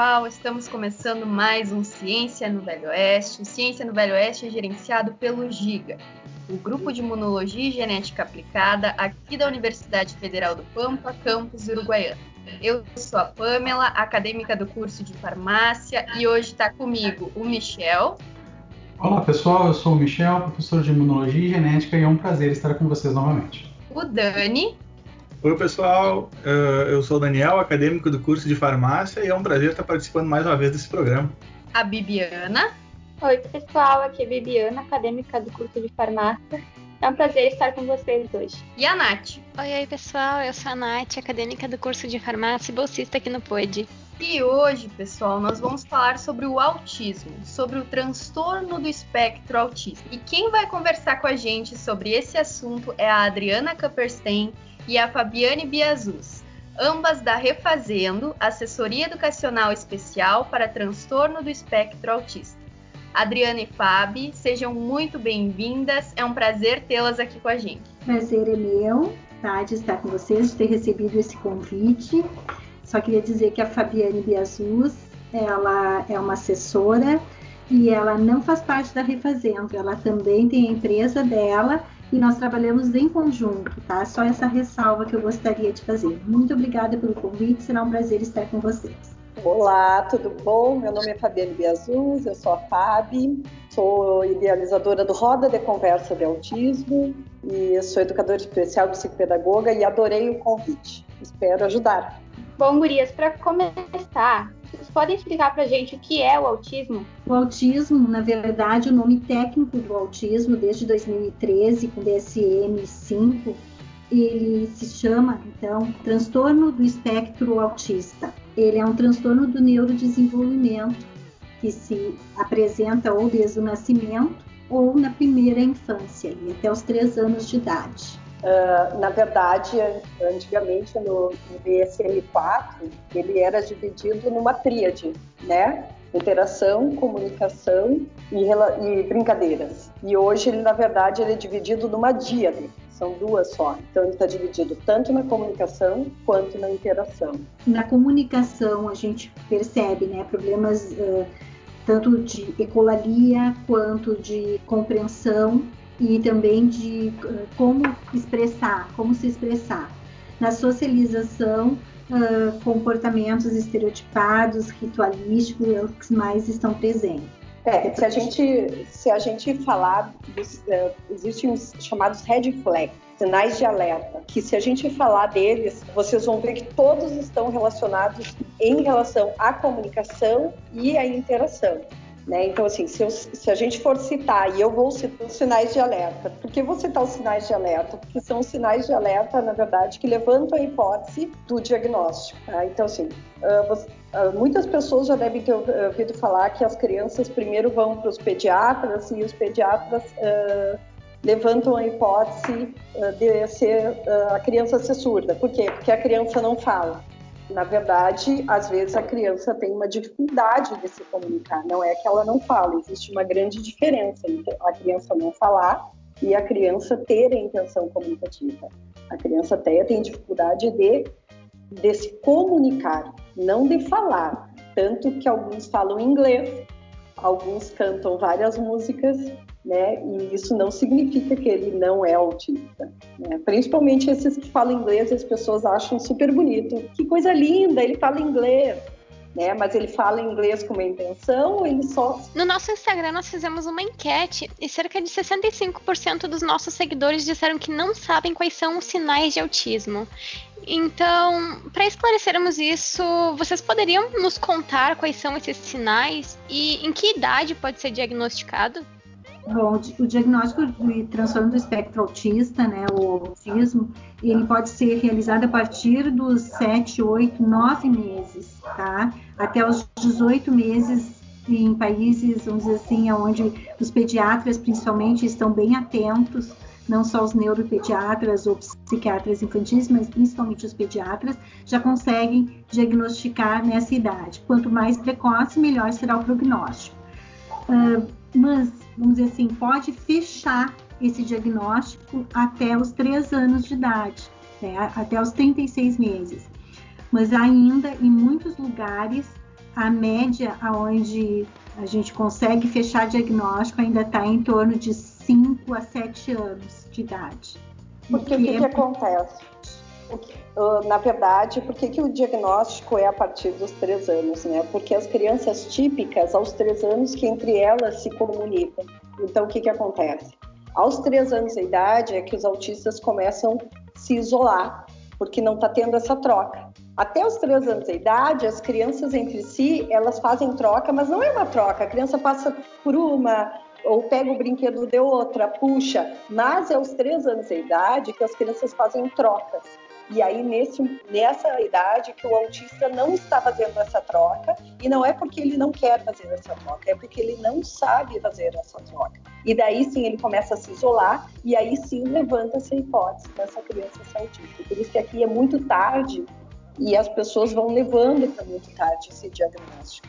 Olá pessoal, estamos começando mais um Ciência no Velho Oeste. O Ciência no Velho Oeste é gerenciado pelo GIGA, o Grupo de Imunologia e Genética Aplicada aqui da Universidade Federal do Pampa, campus Uruguaiana. Eu sou a Pamela, acadêmica do curso de farmácia, e hoje está comigo o Michel. Olá pessoal, eu sou o Michel, professor de Imunologia e Genética, e é um prazer estar com vocês novamente. O Dani. Oi, pessoal. Eh, eu sou o Daniel, acadêmico do curso de farmácia, e é um prazer estar participando mais uma vez desse programa. A Bibiana. Oi, pessoal. Aqui é a Bibiana, acadêmica do curso de farmácia. É um prazer estar com vocês hoje. E a Nath. Oi, oi, pessoal. Eu sou a Nath, acadêmica do curso de farmácia e bolsista aqui no POD. E hoje, pessoal, nós vamos falar sobre o autismo, sobre o transtorno do espectro autista. E quem vai conversar com a gente sobre esse assunto é a Adriana Kapperstein, e a Fabiane Biazus, ambas da Refazendo, Assessoria Educacional Especial para Transtorno do Espectro Autista. Adriana e Fabi, sejam muito bem-vindas. É um prazer tê-las aqui com a gente. Prazer é meu, tá, de estar com vocês, de ter recebido esse convite. Só queria dizer que a Fabiane Biazus, ela é uma assessora e ela não faz parte da Refazendo, ela também tem a empresa dela e nós trabalhamos em conjunto, tá? Só essa ressalva que eu gostaria de fazer. Muito obrigada pelo convite, será um prazer estar com vocês. Olá, tudo bom? Meu nome é Fabiane Biazuz, eu sou a Fabi, sou idealizadora do Roda de Conversa de Autismo e sou educadora especial psicopedagoga e adorei o convite. Espero ajudar. Bom, Gurias, para começar, podem explicar para a gente o que é o autismo? O autismo, na verdade, o nome técnico do autismo, desde 2013, com DSM-5, ele se chama, então, transtorno do espectro autista. Ele é um transtorno do neurodesenvolvimento que se apresenta ou desde o nascimento ou na primeira infância, até os três anos de idade. Uh, na verdade, antigamente no, no DSM-4, ele era dividido numa tríade, né? Interação, comunicação e, e, brincadeiras. E hoje, ele, na verdade, ele é dividido numa díade, são duas só. Então, ele está dividido tanto na comunicação quanto na interação. Na comunicação, a gente percebe né, problemas uh, tanto de ecolalia quanto de compreensão e também de uh, como expressar, como se expressar. Na socialização, uh, comportamentos estereotipados, ritualísticos, é que mais estão presentes. É, se a gente, se a gente falar, dos, uh, existem os chamados red flags, sinais de alerta, que se a gente falar deles, vocês vão ver que todos estão relacionados em relação à comunicação e à interação. Né? Então, assim, se, eu, se, a gente for citar, e eu vou citar os sinais de alerta, por que vou citar os sinais de alerta? Porque são os sinais de alerta, na verdade, que levantam a hipótese do diagnóstico. Tá? Então, assim, uh, você, uh, muitas pessoas já devem ter ouvido falar que as crianças primeiro vão para os pediatras e os pediatras uh, levantam a hipótese de ser a criança ser surda. Por quê? Porque a criança não fala. Na verdade, às vezes a criança tem uma dificuldade de se comunicar, não é que ela não fala, existe uma grande diferença entre a criança não falar e a criança ter a intenção comunicativa. A criança até tem dificuldade de, de se comunicar, não de falar. Tanto que alguns falam inglês, alguns cantam várias músicas, né? E isso não significa que ele não é autista. Né? Principalmente esses que falam inglês, as pessoas acham super bonito. Que coisa linda, ele fala inglês. Né? Mas ele fala inglês com uma intenção ou ele só. No nosso Instagram, nós fizemos uma enquete e cerca de 65% dos nossos seguidores disseram que não sabem quais são os sinais de autismo. Então, para esclarecermos isso, vocês poderiam nos contar quais são esses sinais e em que idade pode ser diagnosticado? Bom, o diagnóstico de transtorno do espectro autista, né, o autismo, ele pode ser realizado a partir dos 7, 8, 9 meses, tá? Até os 18 meses em países, vamos dizer assim, onde os pediatras principalmente estão bem atentos, não só os neuropediatras ou psiquiatras infantis, mas principalmente os pediatras, já conseguem diagnosticar nessa idade. Quanto mais precoce, melhor será o prognóstico. Uh, mas vamos dizer assim, pode fechar esse diagnóstico até os 3 anos de idade, né, até os 36 meses. mas ainda em muitos lugares a média aonde a gente consegue fechar diagnóstico ainda está em torno de 5 a 7 anos de idade. Porque o que, que acontece? Na verdade, por que, que o diagnóstico é a partir dos três anos? Né? Porque as crianças típicas, aos três anos, que entre elas se comunicam. Então, o que, que acontece? Aos três anos de idade é que os autistas começam a se isolar, porque não está tendo essa troca. Até os três anos de idade, as crianças entre si, elas fazem troca, mas não é uma troca. A criança passa por uma, ou pega o brinquedo de outra, puxa. Mas é aos três anos de idade que as crianças fazem trocas. E aí, nesse, nessa idade, que o autista não está fazendo essa troca, e não é porque ele não quer fazer essa troca, é porque ele não sabe fazer essa troca. E daí sim ele começa a se isolar, e aí sim levanta-se a hipótese dessa criança ser autista. Por isso que aqui é muito tarde, e as pessoas vão levando para muito tarde esse diagnóstico.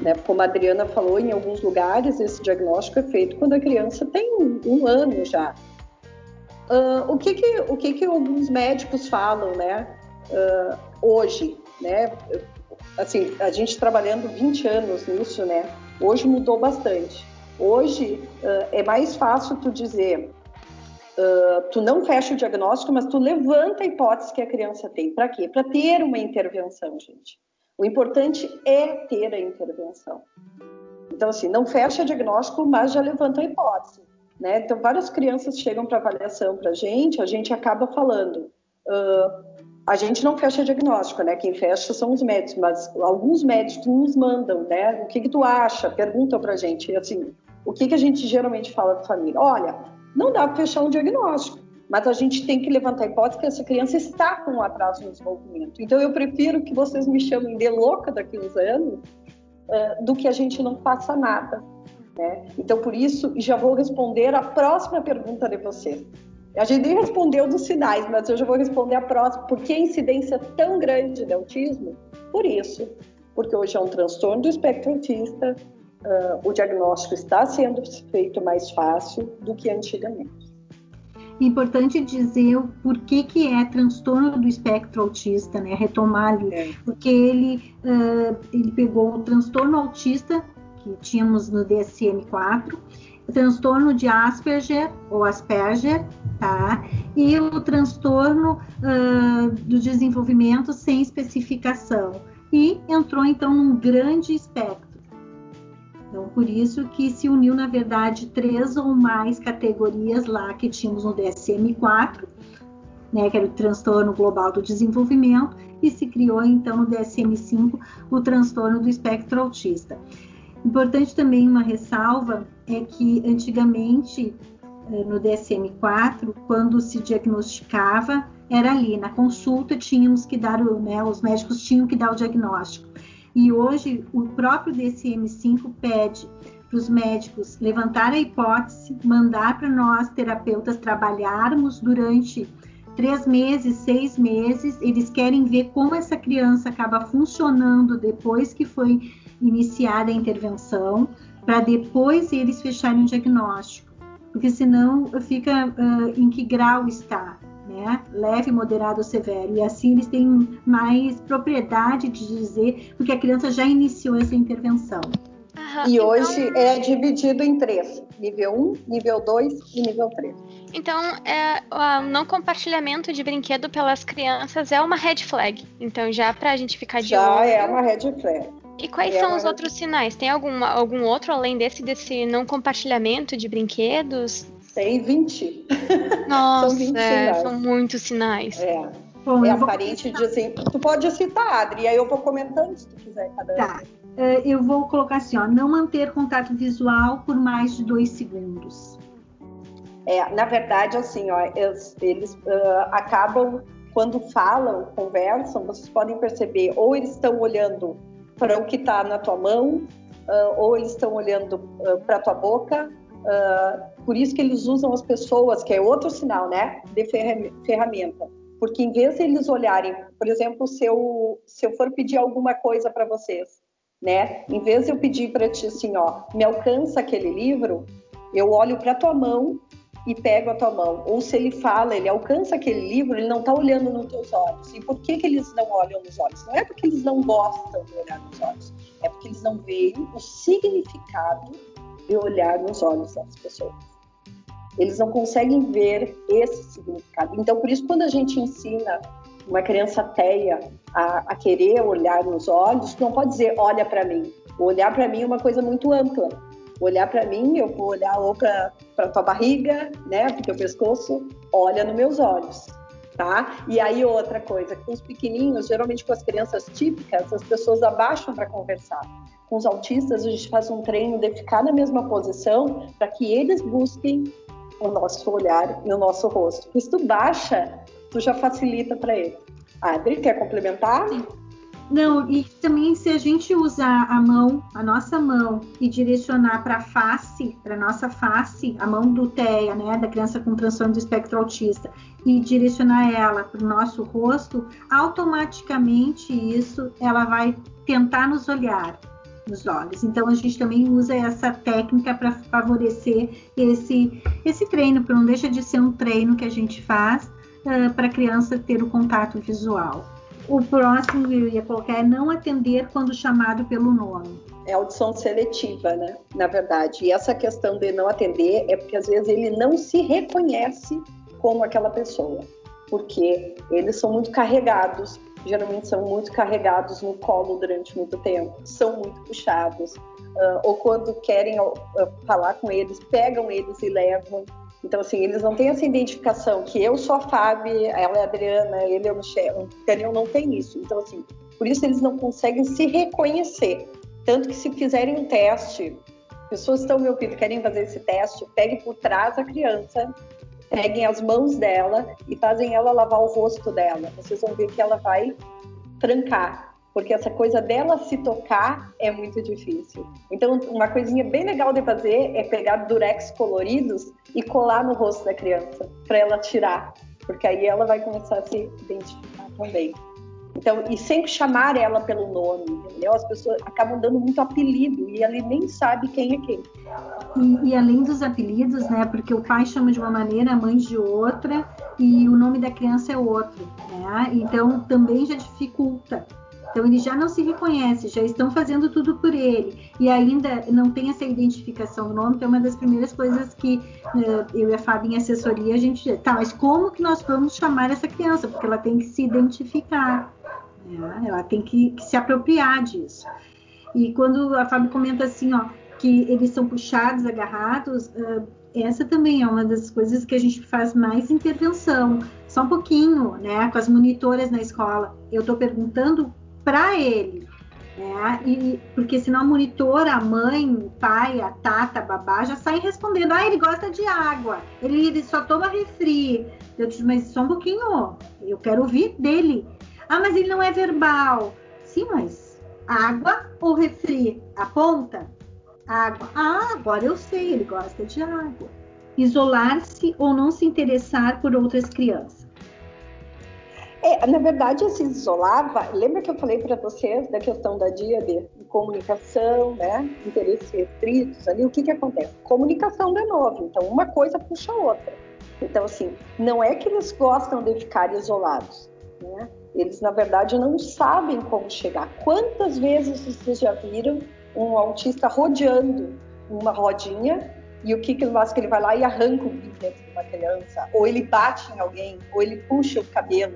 Né? Como a Adriana falou, em alguns lugares esse diagnóstico é feito quando a criança tem um, um ano já. Uh, o que que, o que que alguns médicos falam, né, uh, hoje, né, assim, a gente trabalhando 20 anos nisso, né, hoje mudou bastante. Hoje uh, é mais fácil tu dizer, tu não fecha o diagnóstico, mas tu levanta a hipótese que a criança tem. Para quê? Para ter uma intervenção, gente. O importante é ter a intervenção. Então, assim, não fecha o diagnóstico, mas já levanta a hipótese. Né? Então, várias crianças chegam para avaliação para a gente, a gente acaba falando. Uh, a gente não fecha diagnóstico, né? Quem fecha são os médicos, mas alguns médicos nos mandam, né? O que, que tu acha? Perguntam para a gente, assim, o que, que a gente geralmente fala para a família? Olha, não dá para fechar um diagnóstico, mas a gente tem que levantar a hipótese que essa criança está com um atraso no desenvolvimento. Então, eu prefiro que vocês me chamem de louca daqui uns anos uh, do que a gente não faça nada. Né? Então, por isso, já vou responder a próxima pergunta de você. A gente nem respondeu dos sinais, mas eu já vou responder a próxima. Por que a incidência tão grande de autismo? Por isso, porque hoje é um transtorno do espectro autista, uh, o diagnóstico está sendo feito mais fácil do que antigamente. Importante dizer o porquê que é transtorno do espectro autista, né? Retomar ali, é. porque ele, uh, ele pegou o transtorno autista que tínhamos no DSM-4, o transtorno de Asperger ou Asperger, tá? E o transtorno uh, do desenvolvimento sem especificação. E entrou então num grande espectro. Então, por isso que se uniu, na verdade, três ou mais categorias lá que tínhamos no DSM-4, né, que era o transtorno global do desenvolvimento, e se criou então no DSM-5 o transtorno do espectro autista. Importante também uma ressalva é que antigamente eh, no DSM-4, quando se diagnosticava, era ali na consulta tínhamos que dar o, né, os médicos tinham que dar o diagnóstico. E hoje o próprio DSM-5 pede para os médicos levantar a hipótese, mandar para nós terapeutas trabalharmos durante três meses, seis meses. Eles querem ver como essa criança acaba funcionando depois que foi iniciada a intervenção para depois eles fecharem o diagnóstico, porque senão fica uh, em que grau está, né? Leve, moderado ou severo. E assim eles têm mais propriedade de dizer, porque a criança já iniciou essa intervenção. e então... hoje é dividido em três: nível 1, nível 2 e nível 3. Então, é, o não compartilhamento de brinquedo pelas crianças é uma red flag. Então, já para a gente ficar de já olho. Já é uma red flag. E quais é são os outros sinais? Tem algum, algum outro além desse, desse não compartilhamento de brinquedos? Tem 20. Nossa, são, 20 é, são muitos sinais. É. Bom, é aparente de assim. Tu pode citar, Adri, aí eu vou comentando se tu quiser cada Tá. Uh, eu vou colocar assim, ó, não manter contato visual por mais de dois segundos. É, na verdade, assim, ó, eles, eles uh, acabam quando falam, conversam, vocês podem perceber, ou eles estão olhando para o que está na tua mão, uh, ou eles estão olhando uh, para a tua boca. Uh, por isso que eles usam as pessoas, que é outro sinal, né, de ferramenta. Porque em vez de eles olharem, por exemplo, se eu, se eu for pedir alguma coisa para vocês, né, em vez de eu pedir para ti assim, ó, me alcança aquele livro, eu olho para tua mão e pego a tua mão. Ou se ele fala, ele alcança aquele livro, ele não está olhando nos teus olhos. E por que, que eles não olham nos olhos? Não é porque eles não gostam de olhar nos olhos, é porque eles não veem o significado de olhar nos olhos das pessoas. Eles não conseguem ver esse significado. Então, por isso, quando a gente ensina uma criança teia a, a querer olhar nos olhos, não pode dizer olha para mim. olhar para mim é uma coisa muito ampla olhar para mim, eu vou olhar ou para tua barriga, né, para teu pescoço, olha nos meus olhos, tá? E aí outra coisa, com os pequenininhos, geralmente com as crianças típicas, as pessoas abaixam para conversar. Com os autistas, a gente faz um treino de ficar na mesma posição para que eles busquem o nosso olhar e o nosso rosto. Se tu baixa, tu já facilita para eles. Adri, quer complementar? Sim. Não, e também se a gente usar a mão, a nossa mão, e direcionar para a face, para nossa face, a mão do TEA, né, da criança com transtorno do espectro autista, e direcionar ela para o nosso rosto, automaticamente isso ela vai tentar nos olhar nos olhos. Então a gente também usa essa técnica para favorecer esse esse treino, porque não deixa de ser um treino que a gente faz uh, para a criança ter o contato visual. O próximo eu ia colocar é não atender quando chamado pelo nome. É audição seletiva, né? Na verdade. E essa questão de não atender é porque às vezes ele não se reconhece como aquela pessoa. Porque eles são muito carregados, geralmente são muito carregados no colo durante muito tempo, são muito puxados. Uh, ou quando querem uh, falar com eles, pegam eles e levam. Então, assim, eles não têm essa identificação que eu sou a Fábio, ela é a Adriana, ele é o Michel. O Daniel não tem isso. Então, assim, por isso eles não conseguem se reconhecer. Tanto que se fizerem um teste, pessoas estão me ouvindo, querem fazer esse teste, peguem por trás a criança, peguem as mãos dela e fazem ela lavar o rosto dela. Vocês vão ver que ela vai trancar porque essa coisa dela se tocar é muito difícil. Então, uma coisinha bem legal de fazer é pegar durex coloridos e colar no rosto da criança, para ela tirar, porque aí ela vai começar a se identificar também. Então, e sempre chamar ela pelo nome, entendeu? As pessoas acabam dando muito apelido e ela nem sabe quem é quem. E, e, além dos apelidos, né? Porque o pai chama de uma maneira, a mãe de outra, e o nome da criança é outro, né? Então também já dificulta então ele já não se reconhece, já estão fazendo tudo por ele e ainda não tem essa identificação do nome, que é uma das primeiras coisas que uh, eu e a Fábio em assessoria a gente, tá, mas como que nós vamos chamar essa criança? Porque ela tem que se identificar, né? ela tem que, que, se apropriar disso. E quando a Fábio comenta assim, ó, que eles são puxados, agarrados, uh, essa também é uma das coisas que a gente faz mais intervenção, só um pouquinho, né, com as monitoras na escola. Eu estou perguntando para ele. Né? E, porque senão a monitora, a mãe, o pai, a tata, a babá já saem respondendo: ah, ele gosta de água, ele, ele só toma refri. Eu disse, mas só um pouquinho, eu quero ouvir dele. Ah, mas ele não é verbal. Sim, mas água ou refri? Aponta? Água. Ah, agora eu sei, ele gosta de água. Isolar-se ou não se interessar por outras crianças. É, na verdade, se isolava. Lembra que eu falei para vocês da questão da dia de comunicação, né? Interesses restritos ali. O que, que acontece? Comunicação de novo. Então, uma coisa puxa a outra. Então, assim, não é que eles gostam de ficar isolados, né? Eles, na verdade, não sabem como chegar. Quantas vezes vocês já viram um autista rodeando uma rodinha e o que, que ele faz? Que ele vai lá e arranca o brinquedo de uma criança, ou ele bate em alguém, ou ele puxa o cabelo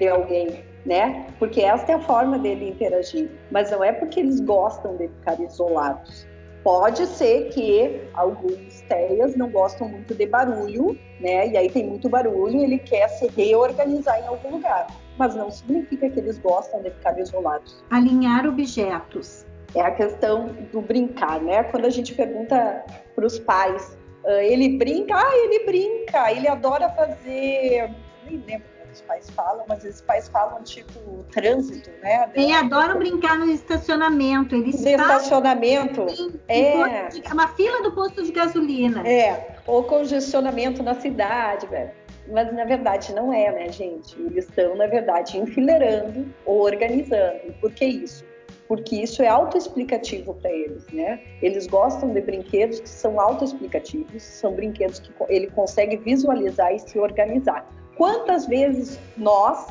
de alguém, né? Porque esta é a forma dele interagir. Mas não é porque eles gostam de ficar isolados. Pode ser que alguns teias não gostam muito de barulho, né? E aí tem muito barulho, ele quer se reorganizar em algum lugar. Mas não significa que eles gostam de ficar isolados. Alinhar objetos. É a questão do brincar, né? Quando a gente pergunta para os pais, uh, ele brinca, ah, ele brinca, ele adora fazer, nem lembro os pais falam, mas os pais falam tipo trânsito, né? E adoram brincar no estacionamento. Eles no estacionamento. Em, é. De, uma fila do posto de gasolina. É, ou congestionamento na cidade, velho. Mas na verdade não é, né, gente? Eles estão, na verdade, enfileirando ou organizando. Por que isso? porque isso é autoexplicativo para eles, né? Eles gostam de brinquedos que são autoexplicativos, são brinquedos que ele consegue visualizar e se organizar. Quantas vezes nós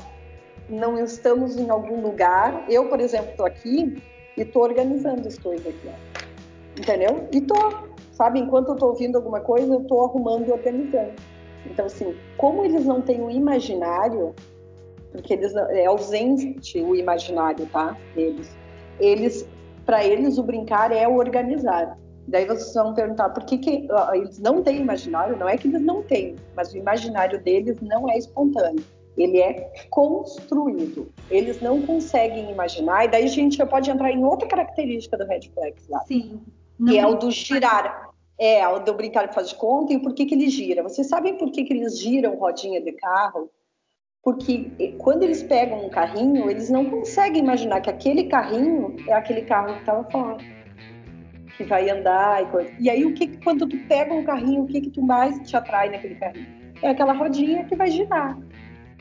não estamos em algum lugar? Eu, por exemplo, estou aqui e estou organizando as coisas aqui, ó. entendeu? E estou, sabe? Enquanto eu estou ouvindo alguma coisa, eu estou arrumando e organizando. Então, assim, como eles não têm um imaginário, porque eles é ausente o imaginário, tá? Deles eles, para eles, o brincar é o organizar. Daí vocês vão perguntar por que, que eles não têm imaginário? Não é que eles não têm, mas o imaginário deles não é espontâneo. Ele é construído. Eles não conseguem imaginar, e daí a gente já pode entrar em outra característica do Red Flex lá. Sim. Que é o do girar. É, o do brincar e fazer de conta e por que, que ele gira. Vocês sabem por que, que eles giram rodinha de carro? porque quando eles pegam um carrinho, eles não conseguem imaginar que aquele carrinho é aquele carro que estava fora, que vai andar e coisa. E aí o que quando tu pega um carrinho, o que que tu mais te atrai naquele carrinho? É aquela rodinha que vai girar.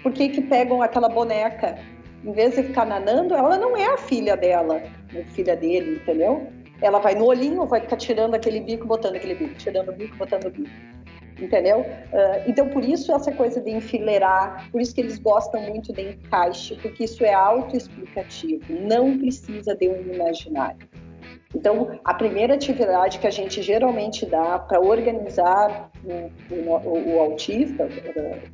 Por que que pegam aquela boneca? Em vez de ficar nanando, ela não é a filha dela, a filha dele, entendeu? Ela vai no olhinho, vai ficar tirando aquele bico, botando aquele bico, tirando o bico, botando o bico entendeu? Uh, então, por isso essa coisa de enfileirar, por isso que eles gostam muito de encaixe, porque isso é autoexplicativo, não precisa de um imaginário. Então, a primeira atividade que a gente geralmente dá para organizar o, o, o, autista,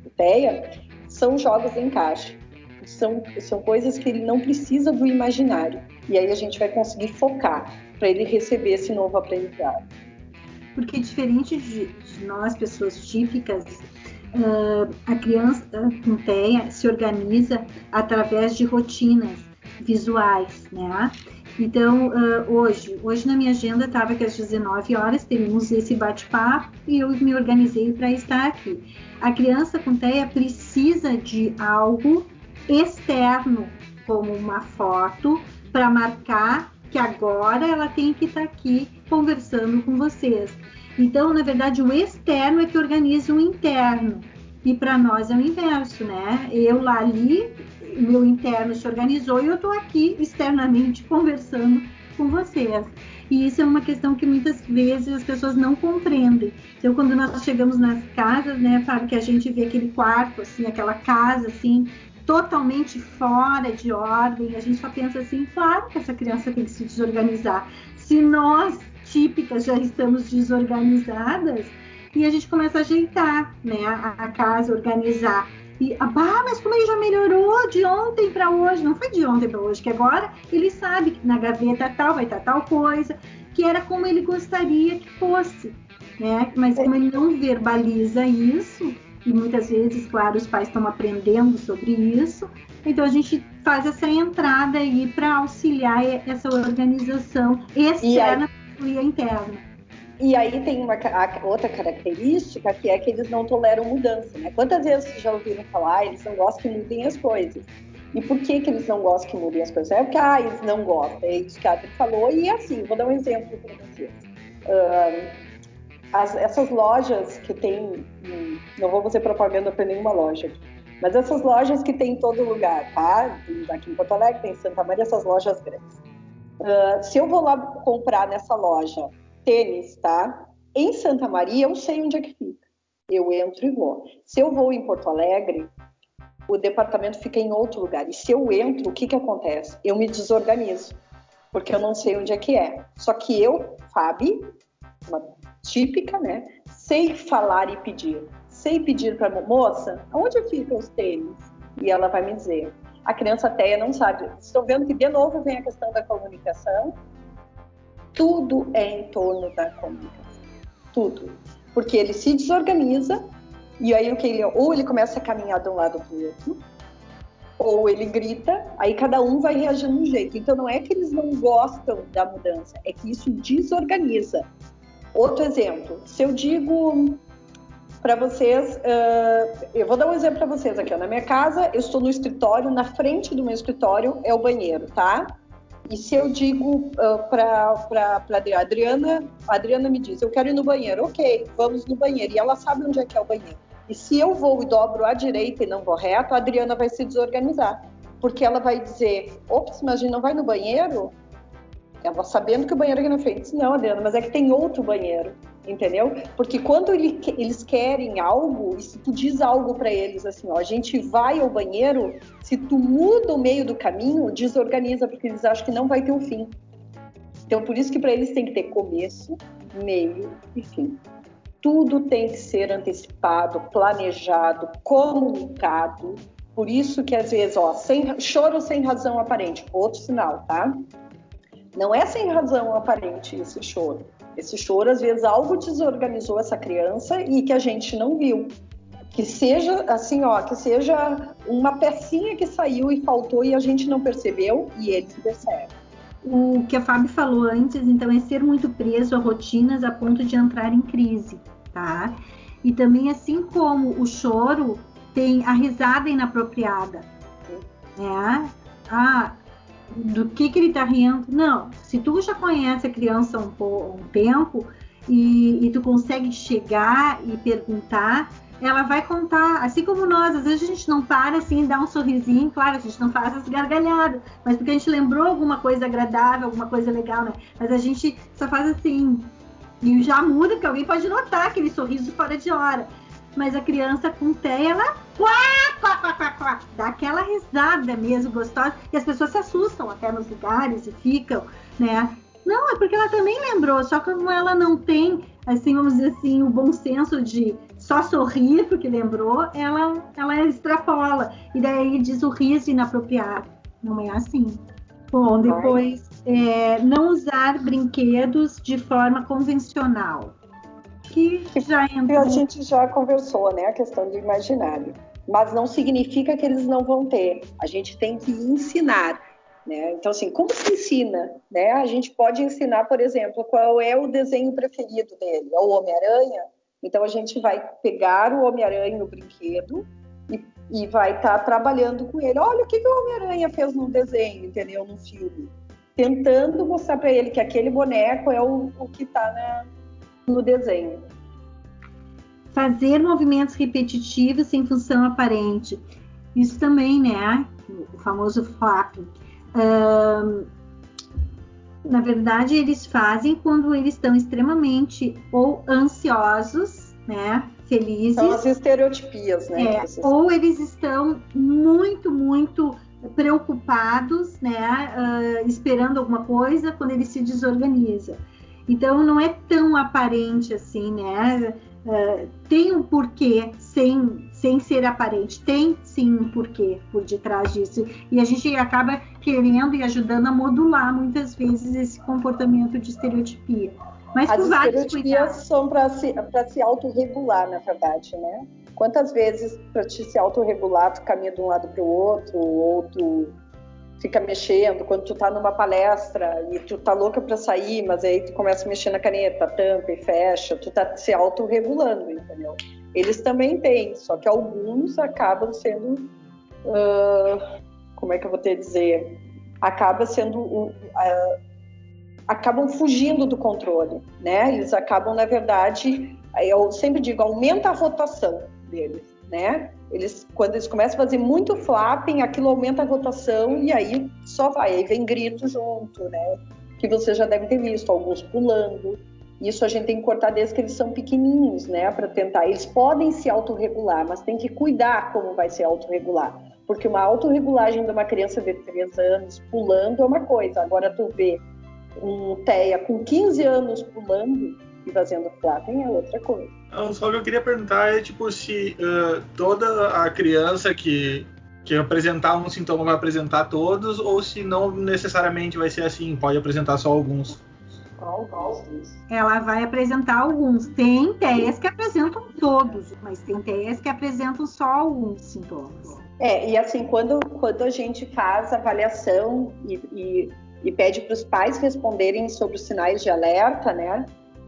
o TEA, são jogos de encaixe. São, são coisas que ele não precisa do imaginário. E aí a gente vai conseguir focar para ele receber esse novo aprendizado porque diferente de, de nós, pessoas típicas, uh, a criança com TEA se organiza através de rotinas visuais, né? Então, uh, hoje, hoje na minha agenda estava que às 19 horas teríamos esse bate-papo e eu me organizei para estar aqui. A criança com TEA precisa de algo externo, como uma foto, para marcar que agora ela tem que estar tá aqui conversando com vocês. Então, na verdade, o externo é que organiza o interno. E para nós é o inverso, né? Eu lá ali, meu interno se organizou e eu estou aqui externamente conversando com vocês. E isso é uma questão que muitas vezes as pessoas não compreendem. Então, quando nós chegamos nas casas, né, Fábio, que a gente vê aquele quarto, assim, aquela casa, assim, totalmente fora de ordem, a gente só pensa assim, claro que essa criança tem que se desorganizar. Se nós, típicas, já estamos desorganizadas, e a gente começa a ajeitar né, a, a casa, organizar. E, ah, mas como ele já melhorou de ontem para hoje? Não foi de ontem para hoje, que agora ele sabe que na gaveta tal vai estar tal coisa, que era como ele gostaria que fosse. Né? Mas como ele não verbaliza isso, e muitas vezes, claro, os pais estão aprendendo sobre isso. Então a gente faz essa entrada aí para auxiliar essa organização externa e, aí, interna. E aí tem uma outra característica que é que eles não toleram mudança, né? Quantas vezes vocês já ouviram falar, eles não gostam que mudem as coisas. E por que, que eles não gostam que mudem as coisas? É porque ah, eles não gostam, é isso que a falou. E assim, vou dar um exemplo para vocês. Uh, as, essas lojas que tem, não vou fazer propaganda para nenhuma loja, mas essas lojas que tem em todo lugar, tá? Aqui em Porto Alegre, tem em Santa Maria, essas lojas grandes. Uh, se eu vou lá comprar nessa loja tênis, tá? Em Santa Maria, eu sei onde é que fica. Eu entro e vou. Se eu vou em Porto Alegre, o departamento fica em outro lugar. E se eu entro, o que que acontece? Eu me desorganizo, porque eu não sei onde é que é. Só que eu, Fábio, uma típica, né? Sei falar e pedir. Sei pedir para moça, aonde ficam os tênis? E ela vai me dizer. A criança até não sabe. Estão vendo que de novo vem a questão da comunicação. Tudo é em torno da comunicação. Tudo. Porque ele se desorganiza e aí o que ele ou ele começa a caminhar de um lado para o outro, ou ele grita, aí cada um vai reagir de um jeito. Então não é que eles não gostam da mudança, é que isso desorganiza. Outro exemplo, se eu digo para vocês, uh, eu vou dar um exemplo para vocês aqui. Ó. Na minha casa, eu estou no escritório, na frente do meu escritório é o banheiro, tá? E se eu digo uh, para a Adriana, a Adriana me diz, eu quero ir no banheiro, ok, vamos no banheiro. E ela sabe onde é que é o banheiro. E se eu vou e dobro à direita e não vou reto, a Adriana vai se desorganizar. Porque ela vai dizer, ops, gente não vai no banheiro? ela sabendo que o banheiro aqui na frente, não, Adriana, mas é que tem outro banheiro, entendeu? Porque quando ele, eles querem algo, e se tu diz algo para eles assim, ó, a gente vai ao banheiro, se tu muda o meio do caminho, desorganiza, porque eles acham que não vai ter um fim. Então, por isso que para eles tem que ter começo, meio e fim. Tudo tem que ser antecipado, planejado, comunicado. Por isso que às vezes, ó, sem, choro sem razão aparente, outro sinal, tá? Não é sem razão aparente esse choro. Esse choro, às vezes, algo desorganizou essa criança e que a gente não viu. Que seja assim, ó, que seja uma pecinha que saiu e faltou e a gente não percebeu e ele se percebe. O que a Fábio falou antes, então, é ser muito preso a rotinas a ponto de entrar em crise, tá? E também, assim como o choro tem a risada inapropriada, né? Ah, do que, que ele está rindo. Não, se tu já conhece a criança um, um tempo e, e, tu consegue chegar e perguntar, ela vai contar, assim como nós, às vezes a gente não para assim, dá um sorrisinho, claro, a gente não faz as gargalhadas, mas porque a gente lembrou alguma coisa agradável, alguma coisa legal, né? Mas a gente só faz assim, e já muda, porque alguém pode notar aquele sorriso fora de hora mas a criança com té, ela quá, quá, quá, quá, quá, dá aquela risada mesmo gostosa, e as pessoas se assustam até nos lugares e ficam, né? Não, é porque ela também lembrou, só que como ela não tem, assim, vamos dizer assim, o bom senso de só sorrir porque lembrou, ela, ela extrapola. E daí diz o riso inapropriado. Não é assim. Bom, depois, é, não usar brinquedos de forma convencional que já entrou. A gente já conversou, né, a questão do imaginário. Mas não significa que eles não vão ter. A gente tem que ensinar. Né? Então, assim, como se ensina? Né? A gente pode ensinar, por exemplo, qual é o desenho preferido dele. É o Homem-Aranha? Então, a gente vai pegar o Homem-Aranha no brinquedo e, e vai estar tá trabalhando com ele. Olha o que, que o Homem-Aranha fez no desenho, entendeu? No filme. Tentando mostrar para ele que aquele boneco é o, o que está no desenho. Fazer movimentos repetitivos sem função aparente. Isso também, né? O famoso flap. Um, na verdade, eles fazem quando eles estão extremamente ou ansiosos, né? Felizes. São as estereotipias, né? É, ou eles estão muito, muito preocupados, né? Uh, esperando alguma coisa quando ele se desorganiza. Então não é tão aparente assim, né? Uh, tem um porquê sem, sem ser aparente, tem sim um porquê por detrás disso. E a gente acaba querendo e ajudando a modular muitas vezes esse comportamento de estereotipia. Mas As estereotipias são para se, se autorregular, na verdade, né? Quantas vezes para te se autorregular, tu caminha de um lado para o outro, ou tu fica mexendo, quando tu tá numa palestra e tu tá louca para sair, mas aí tu começa a mexer na caneta, tampa e fecha, tu tá se autorregulando, entendeu? Eles também têm, só que alguns acabam sendo, uh, como é que eu vou te dizer, acaba sendo, uh, acabam fugindo do controle, né? Eles acabam, na verdade, eu sempre digo, aumenta a rotação deles, né? Eles, quando eles começam a fazer muito flapping, aquilo aumenta a rotação e aí só vai, aí vem grito junto, né? Que você já deve ter visto, alguns pulando. Isso a gente tem que cortar desde que eles são pequenininhos, né? Para tentar. Eles podem se autorregular, mas tem que cuidar como vai se autorregular. Porque uma autorregulagem de uma criança de 3 anos pulando é uma coisa. Agora tu vê um TEA com 15 anos pulando, e fazendo flapping é outra coisa. Não, só que eu queria perguntar é tipo se uh, toda a criança que que apresentar um sintoma vai apresentar todos ou se não necessariamente vai ser assim, pode apresentar só alguns. Ela vai apresentar alguns. Tem TEAs que apresentam todos, mas tem TEAs que apresentam só alguns sintomas. É, e assim, quando, quando a gente faz avaliação e, e, e pede para os pais responderem sobre os sinais de alerta, né?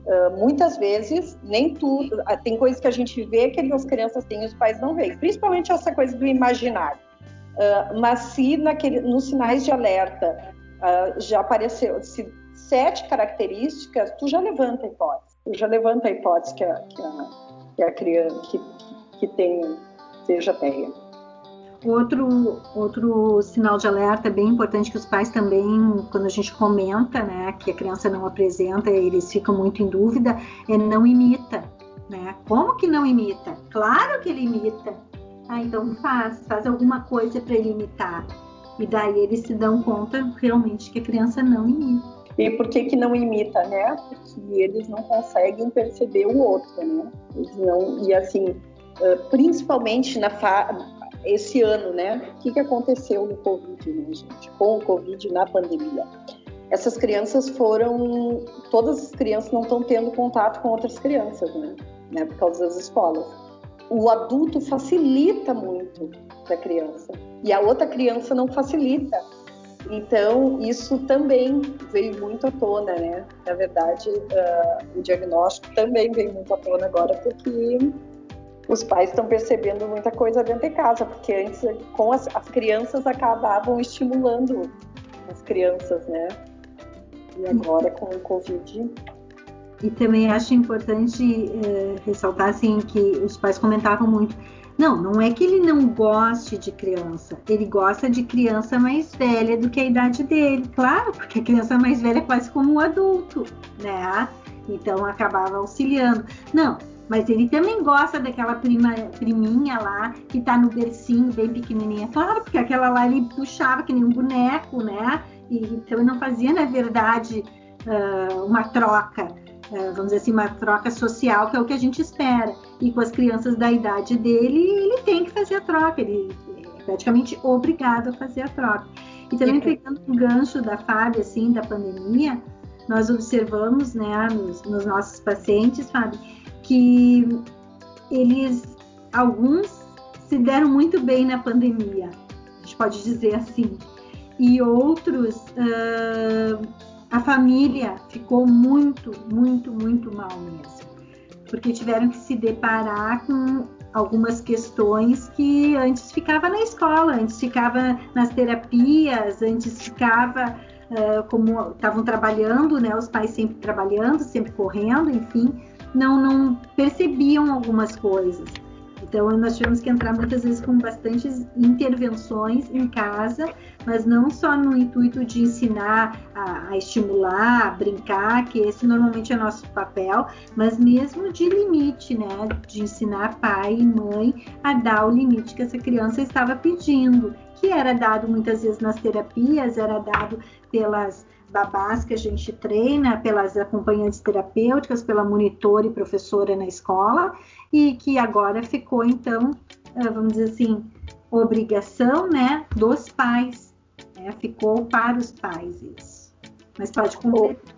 Uh, muitas vezes, nem tudo, uh, tem coisas que a gente vê que as crianças têm e os pais não veem, principalmente essa coisa do imaginário. Uh, mas se naquele, nos sinais de alerta já apareceu se sete características, tu já levanta a hipótese. Tu já levanta a hipótese que a, que a, que a criança que, que tem seja TEA. Outro, outro sinal de alerta bem importante que os pais também, quando a gente comenta, né, que a criança não apresenta, eles ficam muito em dúvida, é não imita, né? Como que não imita? Claro que ele imita. Ah, então faz, faz alguma coisa para ele imitar. E daí eles se dão conta realmente que a criança não imita. E por que que não imita, né? Porque eles não conseguem perceber o outro, né? Eles não, e assim, principalmente na fa... esse ano, né? O que, que aconteceu no Covid, né, gente? Com o Covid na pandemia. Essas crianças foram. Todas as crianças não estão tendo contato com outras crianças, né? né? Por causa das escolas. O adulto facilita muito para a criança e a outra criança não facilita. Então, isso também veio muito à tona, né? Na verdade, uh, o diagnóstico também veio muito à tona agora, porque os pais estão percebendo muita coisa dentro de casa, porque antes com as, as crianças acabavam estimulando as crianças, né? E agora com o Covid e também acho importante é, ressaltar assim que os pais comentavam muito não, não é que ele não goste de criança, ele gosta de criança mais velha do que a idade dele, claro, porque a criança mais velha é quase como um adulto, né? Então acabava auxiliando. Não, mas ele também gosta daquela prima, priminha lá que tá no bercinho bem pequenininha, claro, porque aquela lá ele puxava que nem um boneco, né? E, então ele não fazia, na verdade, uh, uma troca é, vamos dizer assim, uma troca social, que é o que a gente espera. E com as crianças da idade dele, ele tem que fazer a troca, ele é praticamente obrigado a fazer a troca. E também pegando um gancho da Fábio, assim, da pandemia, nós observamos, né, nos, nos nossos pacientes, Fábio, que eles, alguns se deram muito bem na pandemia, a gente pode dizer assim, e outros uh, a família ficou muito, muito, muito mal mesmo, porque tiveram que se deparar com algumas questões que antes ficava na escola, antes ficava nas terapias, antes ficava uh, como estavam trabalhando, né? Os pais sempre trabalhando, sempre correndo, enfim, não, não percebiam algumas coisas. Então, nós tivemos que entrar muitas vezes com bastantes intervenções em casa, mas não só no intuito de ensinar a, a, estimular, a brincar, que esse normalmente é nosso papel, mas mesmo de limite, né? De ensinar pai e mãe a dar o limite que essa criança estava pedindo, que era dado muitas vezes nas terapias, era dado pelas babás que a gente treina, pelas acompanhantes terapêuticas, pela monitora e professora na escola, e que agora ficou, então, eh, vamos dizer assim, obrigação né, dos pais. Né? Ficou para os pais isso. Mas pode completar.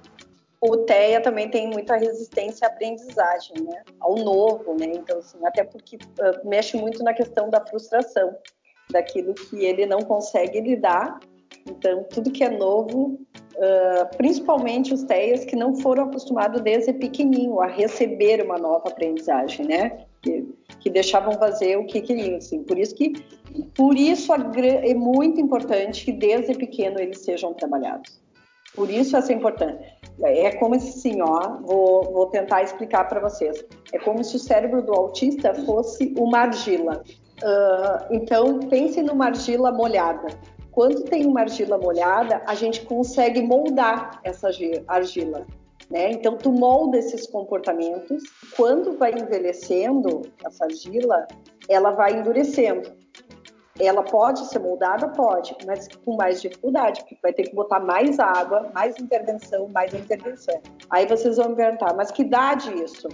O TEA também tem muita resistência à aprendizagem, né? Ao novo, né? Então, assim, até porque uh, mexe muito na questão da frustração, daquilo que ele não consegue lidar. Então, tudo que é novo uh, principalmente os TEAs que não foram acostumados desde pequenininho a receber uma nova aprendizagem, né? Que, que deixavam fazer o que queriam, assim. Por isso que, por isso é muito importante que desde pequeno eles sejam trabalhados. Por isso essa importância. É como assim, ó, vou, vou tentar explicar para vocês. É como se o cérebro do autista fosse uma argila. Uh, então, pense numa argila molhada. Quando tem uma argila molhada, a gente consegue moldar essa argila. Né? Então, tu molda esses comportamentos. Quando vai envelhecendo essa argila, ela vai endurecendo. Ela pode ser moldada? Pode, mas com mais dificuldade, porque vai ter que botar mais água, mais intervenção, mais intervenção. Aí vocês vão me perguntar, mas que idade isso?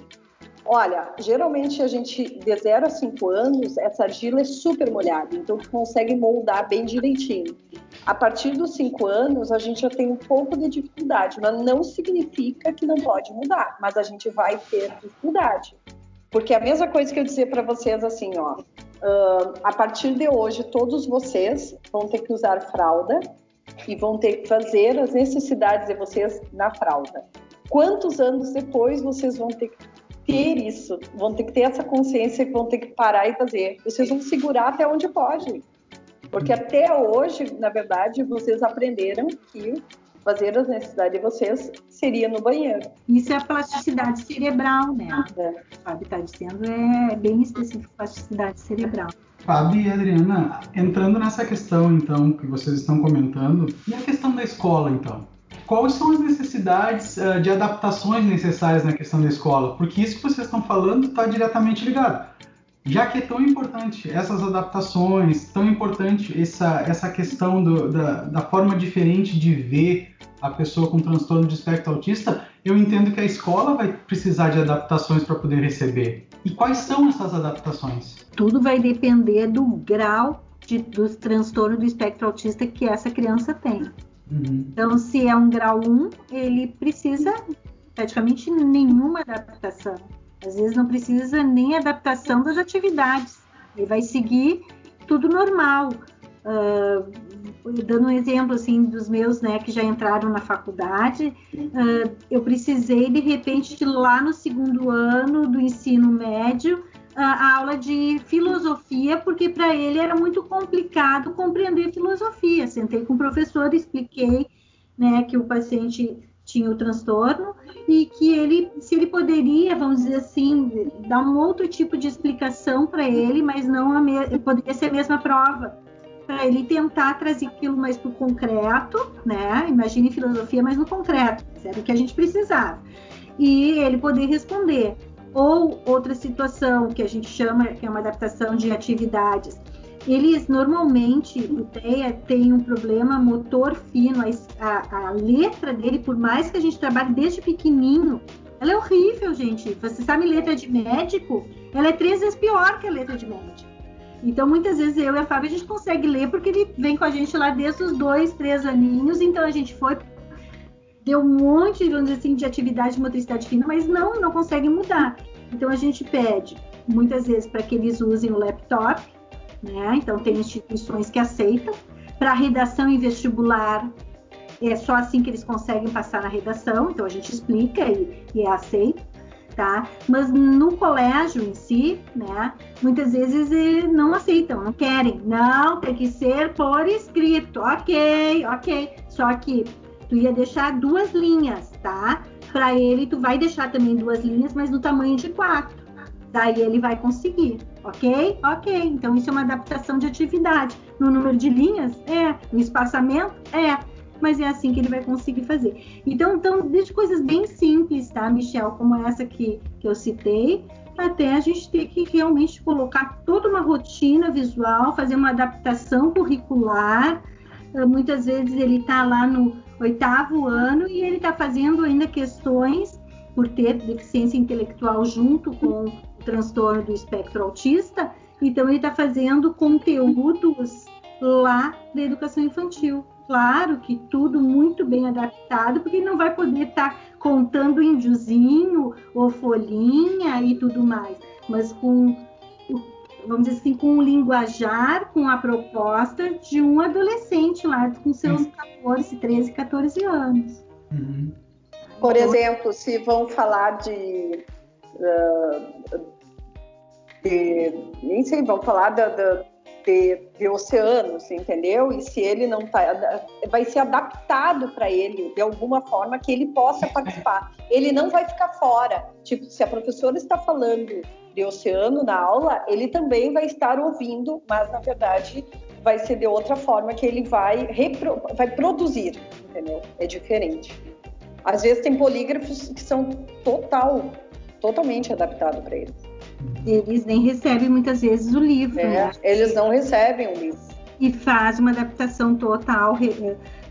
Olha, geralmente a gente, de 0 a 5 anos, essa argila é super molhada, então tu consegue moldar bem direitinho. A partir dos 5 anos, a gente já tem um pouco de dificuldade, mas não significa que não pode mudar, mas a gente vai ter dificuldade. Porque é a mesma coisa que eu dizer para vocês assim, ó, uh, a partir de hoje, todos vocês vão ter que usar fralda e vão ter que fazer as necessidades de vocês na fralda. Quantos anos depois vocês vão ter que ter isso, vão ter que ter essa consciência que vão ter que parar e fazer. Vocês vão segurar até onde pode. Porque até hoje, na verdade, vocês aprenderam que fazer as necessidades de vocês seria no banheiro. Isso é a plasticidade cerebral, né? É. O Fábio está dizendo é bem específico plasticidade cerebral. Fábio e Adriana, entrando nessa questão então que vocês estão comentando, e a questão da escola então? Quais são as necessidades uh, de adaptações necessárias na questão da escola? Porque isso que vocês estão falando está diretamente ligado. Já que é tão importante essas adaptações, tão importante essa, essa questão do, da, da forma diferente de ver a pessoa com transtorno de espectro autista, eu entendo que a escola vai precisar de adaptações para poder receber. E quais são essas adaptações? Tudo vai depender do grau de, do transtorno do espectro autista que essa criança tem. Uhum. Então, se é um grau 1, ele precisa praticamente nenhuma adaptação. Às vezes não precisa nem adaptação das atividades. Ele vai seguir tudo normal. Uh, dando um exemplo assim dos meus, né, que já entraram na faculdade, uh, eu precisei de repente lá no segundo ano do ensino médio a aula de filosofia, porque para ele era muito complicado compreender filosofia. Sentei com o professor, expliquei né, que o paciente tinha o transtorno e que ele, se ele poderia, vamos dizer assim, dar um outro tipo de explicação para ele, mas não me... poderia ser a mesma prova para ele tentar trazer aquilo mais para o concreto, né? Imagine filosofia, mas no concreto, era o que a gente precisava. E ele poder responder. Ou outra situação que a gente chama, que é uma adaptação de atividades. Eles normalmente, o TEA tem um problema motor fino, a, a, letra dele, por mais que a gente trabalhe desde pequenininho, ela é horrível, gente. Você sabe letra de médico? Ela é três vezes pior que a letra de médico. Então, muitas vezes eu e a Fábio a gente consegue ler porque ele vem com a gente lá desde os dois, três aninhos. Então, a gente foi deu um monte, vamos dizer assim, de atividade de motricidade fina, mas não, não consegue mudar. Então a gente pede muitas vezes para que eles usem o laptop, né? Então tem instituições que aceitam. Para redação em vestibular, é só assim que eles conseguem passar na redação, então a gente explica e, e é aceito. Tá? Mas no colégio em si, né, muitas vezes eles não aceitam, não querem. Não, tem que ser por escrito. Ok, ok. Só que tu ia deixar duas linhas, tá? Para ele, tu vai deixar também duas linhas, mas no tamanho de quatro. Daí ele vai conseguir, ok? Ok. Então isso é uma adaptação de atividade. No número de linhas, é. No espaçamento, é. Mas é assim que ele vai conseguir fazer. Então, então desde coisas bem simples, tá, Michel? Como essa que, que eu citei, até a gente ter que realmente colocar toda uma rotina visual, fazer uma adaptação curricular. Muitas vezes ele está lá no, oitavo ano e ele está fazendo ainda questões por ter deficiência intelectual junto com o transtorno do espectro autista. Então ele está fazendo conteúdos lá da educação infantil. Claro que tudo muito bem adaptado, porque ele não vai poder estar tá contando índiozinho ou folhinha e tudo mais, mas com vamos dizer assim, com o linguajar, com a proposta de um adolescente lá com seus 14, 13, 14 anos. Uhum. Por exemplo, se vão falar de, uh, de nem sei, vão falar da, da, de, de, oceanos, entendeu? E se ele não tá, vai ser adaptado para ele de alguma forma que ele possa participar. Ele não vai ficar fora. Tipo, se a professora está falando de oceano na aula, ele também vai estar ouvindo, mas na verdade vai ser de outra forma que ele vai, repro, vai produzir, entendeu? É diferente. Às vezes tem polígrafos que são total, totalmente adaptados para eles. Eles nem recebem muitas vezes o livro, é, né? Eles não recebem o livro. E faz uma adaptação total,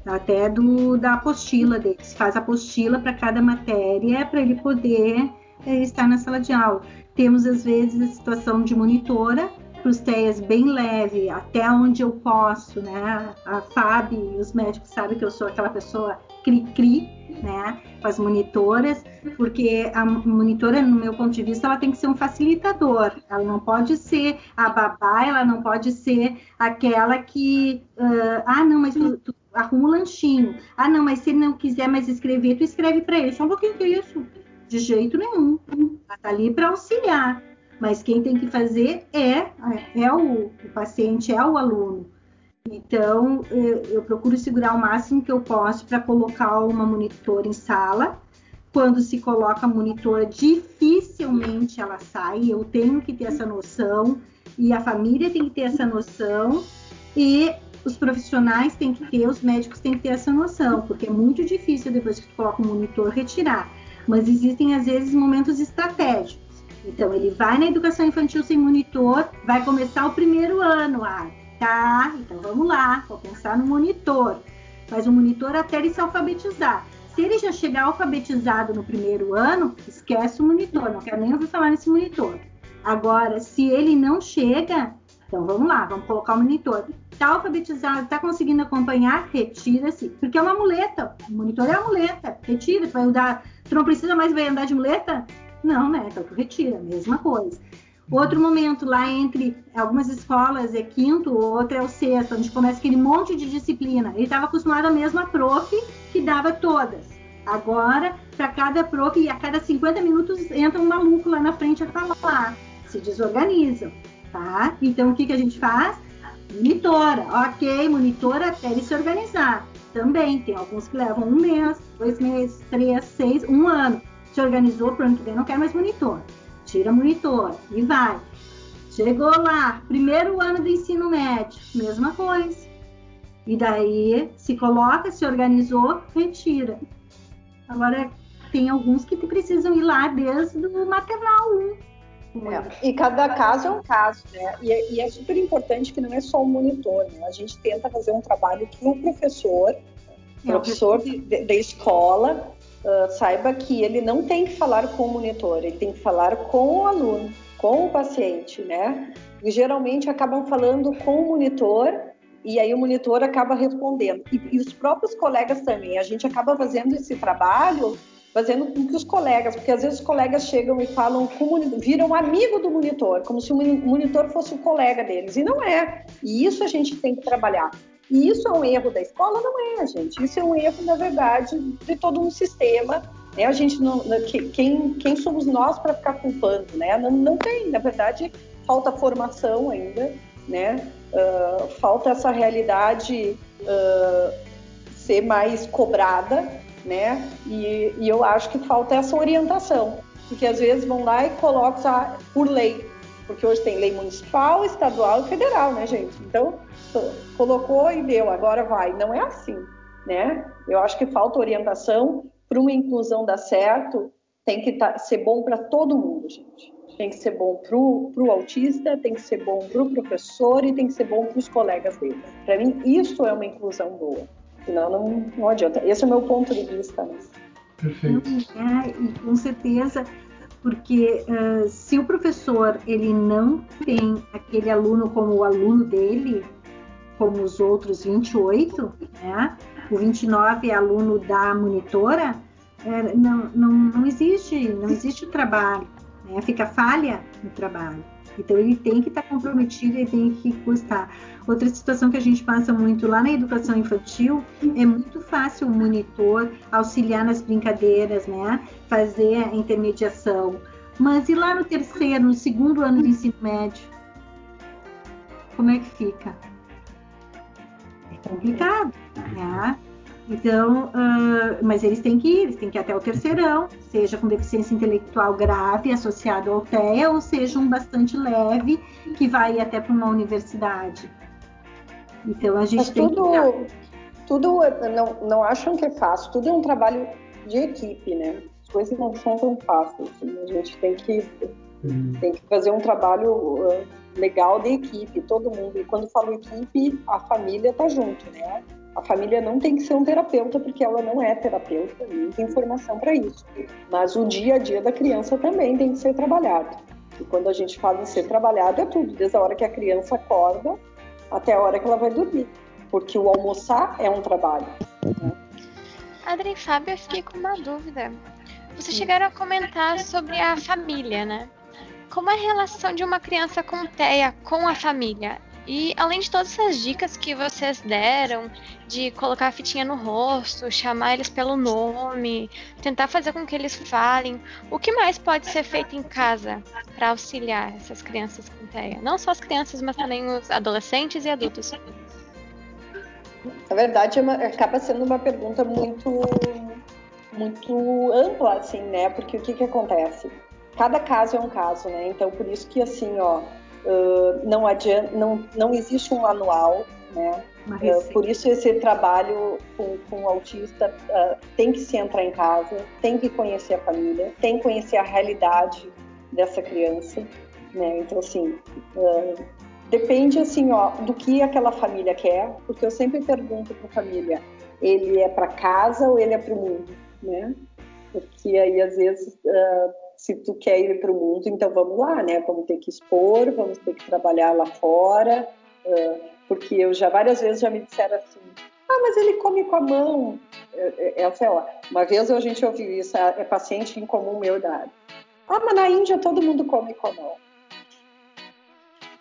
até do, da apostila deles. Faz apostila para cada matéria para ele poder estar na sala de aula. Temos, às vezes, a situação de monitora, para os TEAs bem leve, até onde eu posso, né? A FAB e os médicos sabem que eu sou aquela pessoa cri-cri, né? Com as monitoras, porque a monitora, no meu ponto de vista, ela tem que ser um facilitador. Ela não pode ser a babá, ela não pode ser aquela que, uh, ah, não, mas tu, tu arruma o lanchinho. Ah, não, mas se ele não quiser mais escrever, tu escreve para ele. Só um pouquinho que é isso. De jeito nenhum. Ela está ali para auxiliar. Mas quem tem que fazer é, é o, o paciente, é o aluno. Então, eu, eu procuro segurar o máximo que eu posso para colocar uma monitora em sala. Quando se coloca a monitora, dificilmente ela sai. Eu tenho que ter essa noção. E a família tem que ter essa noção e os profissionais têm que ter, os médicos têm que ter essa noção, porque é muito difícil depois que tu coloca o monitor retirar. Mas existem às vezes momentos estratégicos. Então ele vai na educação infantil sem monitor, vai começar o primeiro ano, ah, tá? Então vamos lá, vou pensar no monitor. Faz o monitor até ele se alfabetizar. Se ele já chegar alfabetizado no primeiro ano, esquece o monitor, não quero nem ouvir falar nesse monitor. Agora, se ele não chega, então vamos lá, vamos colocar o monitor. Está alfabetizado, está conseguindo acompanhar, retira-se, porque é uma muleta. O monitor é a muleta, retira, tu vai andar, tu não precisa mais vai andar de muleta? Não, né? Então tu retira, mesma coisa. Outro momento lá entre algumas escolas é quinto, outra é o sexto, onde começa aquele monte de disciplina. Ele estava acostumado à mesma prof que dava todas. Agora, para cada prof, e a cada 50 minutos entra um maluco lá na frente a falar. Se desorganizam, tá? Então, o que, que a gente faz? Monitora. Ok, monitora até ele se organizar. Também tem alguns que levam um mês, dois meses, três, seis, um ano. Se organizou, para ano que vem não quer mais monitor tira monitor e vai. Chegou lá, primeiro ano do ensino médio, mesma coisa. E daí se coloca, se organizou, retira. Agora tem alguns que precisam ir lá desde o maternal 1. É, e cada caso é um caso, né? E é, e é, super importante que não é só o monitor, né? A gente tenta fazer um trabalho que o professor, é, professor da escola, uh, saiba que ele não tem que falar com o monitor, ele tem que falar com o aluno, com o paciente, né? E geralmente acabam falando com o monitor e aí o monitor acaba respondendo. E, e os próprios colegas também, a gente acaba fazendo esse trabalho fazendo com que os colegas, porque às vezes os colegas chegam e falam viram amigo do monitor, como se o monitor fosse o colega deles, e não é. E isso a gente tem que trabalhar. E isso é um erro da escola? Não é, gente. Isso é um erro, na verdade, de todo um sistema. Né? A gente não, quem, quem somos nós para ficar culpando, né? Não, não tem, na verdade, falta formação ainda, né? Uh, falta essa realidade uh, ser mais cobrada, né? E, e, eu acho que falta essa orientação, porque às vezes vão lá e colocam por lei, porque hoje tem lei municipal, estadual e federal, né, gente? Então colocou e deu, agora vai. Não é assim, né? Eu acho que falta orientação para uma inclusão dar certo, tem que tá, ser bom para todo mundo, gente. Tem que ser bom para o autista, tem que ser bom para o professor e tem que ser bom para os colegas dele. Para mim, isso é uma inclusão boa. Senão, não, não adianta. Esse é o meu ponto de vista. Né? Perfeito. É, e com certeza porque uh, se o professor ele não tem aquele aluno como o aluno dele, como os outros 28, né? O 29 é aluno da monitora, é, não, não, não existe, não existe o trabalho, né? Fica falha no trabalho. Então ele tem que estar comprometido e tem que custar. Outra situação que a gente passa muito lá na educação infantil é muito fácil o monitor auxiliar nas brincadeiras, né? Fazer a intermediação. Mas e lá no terceiro, no segundo ano do ensino médio? Como é que fica? complicado, né? Então, uh, mas eles têm que ir, eles têm que ir até o terceirão, seja com deficiência intelectual grave associado ao TEA, ou seja um bastante leve que vai até para uma universidade. Então a gente mas tem tudo, que. Tudo, não, não acham que é fácil, tudo é um trabalho de equipe, né? As coisas não são tão fáceis. Assim. A gente tem que, uhum. tem que fazer um trabalho. Uh, legal de equipe, todo mundo. E quando falo equipe, a família tá junto, né? A família não tem que ser um terapeuta, porque ela não é terapeuta, nem tem formação para isso. Mas o dia a dia da criança também tem que ser trabalhado. E quando a gente fala em ser trabalhado, é tudo, desde a hora que a criança acorda até a hora que ela vai dormir. Porque o almoçar é um trabalho. Né? Adri e Fábio, eu fiquei com uma dúvida. Vocês chegaram a comentar sobre a família, né? como é a relação de uma criança com TEA com a família? E além de todas essas dicas que vocês deram, de colocar a fitinha no rosto, chamar eles pelo nome, tentar fazer com que eles falem, o que mais pode ser feito em casa para auxiliar essas crianças com TEA? Não só as crianças, mas também os adolescentes e adultos. Na verdade, é acaba sendo uma pergunta muito, muito ampla, assim, né? Porque o que, que acontece? cada caso é um caso, né? Então, por isso que, assim, ó, Uh, não adianta, não, não existe um manual, né? Uh, por isso esse trabalho com, com o autista uh, tem que se entrar em casa, tem que conhecer a família, tem que conhecer a realidade dessa criança, né? Então assim, depende assim, ó, do que aquela família quer, porque eu sempre pergunto para a família, ele é para casa ou ele é para o mundo, né? Porque aí às vezes se tu quer ir para o mundo, então vamos lá, né? Vamos ter que expor, vamos ter que trabalhar lá fora, porque eu já várias vezes já me disseram assim, ah, mas ele come com a mão. Essa é ó. Uma vez a gente ouviu isso, é, paciente em comum meu da. Ah, mas na Índia todo mundo come com a mão.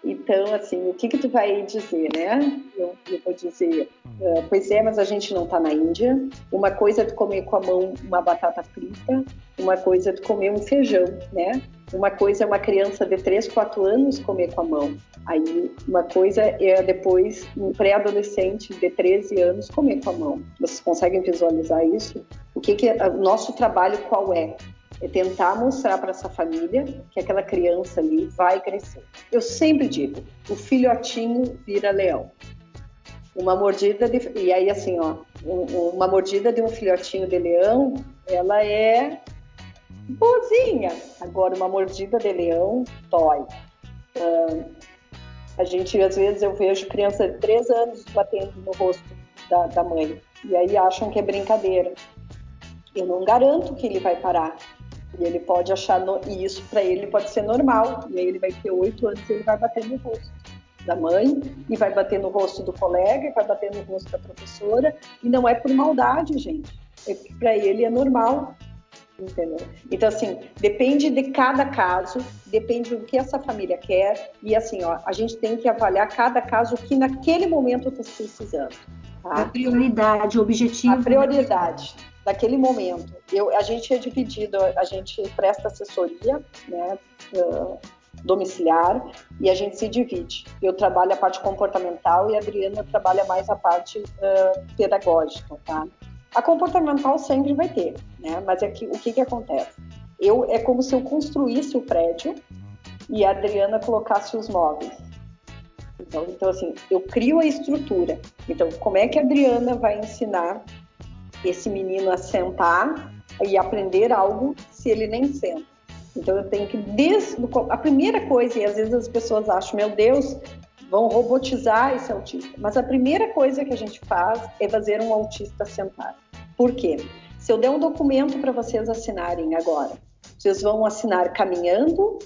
Então, assim, o que que tu vai dizer, né? Eu, eu vou dizer, uh, pois é, mas a gente não está na Índia. Uma coisa é tu comer com a mão uma batata frita, uma coisa é tu comer um feijão, né? Uma coisa é uma criança de 3, 4 anos comer com a mão. Aí, uma coisa é depois um pré-adolescente de 13 anos comer com a mão. Vocês conseguem visualizar isso? O que que é, o nosso trabalho qual é? É tentar mostrar para essa família que aquela criança ali vai crescer. Eu sempre digo, o filhotinho vira leão. Uma mordida de, e aí assim, ó, uma mordida de um filhotinho de leão, ela é boazinha. Agora uma mordida de leão dói. Uh, a gente às vezes eu vejo criança de três anos batendo no rosto da, da mãe e aí acham que é brincadeira. Eu não garanto que ele vai parar, e ele pode achar, no... e isso para ele pode ser normal. E aí ele vai ter oito anos e ele vai bater no rosto da mãe, e vai bater no rosto do colega, e vai bater no rosto da professora. E não é por maldade, gente. É para ele é normal. Entendeu? Então, assim, depende de cada caso, depende do que essa família quer. E assim, ó, a gente tem que avaliar cada caso que naquele momento está precisando. Tá? A prioridade, o objetivo. A prioridade naquele momento. Eu, a gente é dividido, a gente presta assessoria, né, uh, domiciliar, e a gente se divide. Eu trabalho a parte comportamental e a Adriana trabalha mais a parte uh, pedagógica, tá? A comportamental sempre vai ter, né? Mas é que, o que que acontece? Eu, é como se eu construísse o prédio e a Adriana colocasse os móveis. Então, então, assim, eu crio a estrutura. Então, como é que a Adriana vai ensinar esse menino a sentar e aprender algo se ele nem senta. Então eu tenho que desde a primeira coisa e às vezes as pessoas acham, meu Deus, vão robotizar esse autista. Mas a primeira coisa que a gente faz é fazer um autista sentar. Por quê? Se eu der um documento para vocês assinarem agora, vocês vão assinar caminhando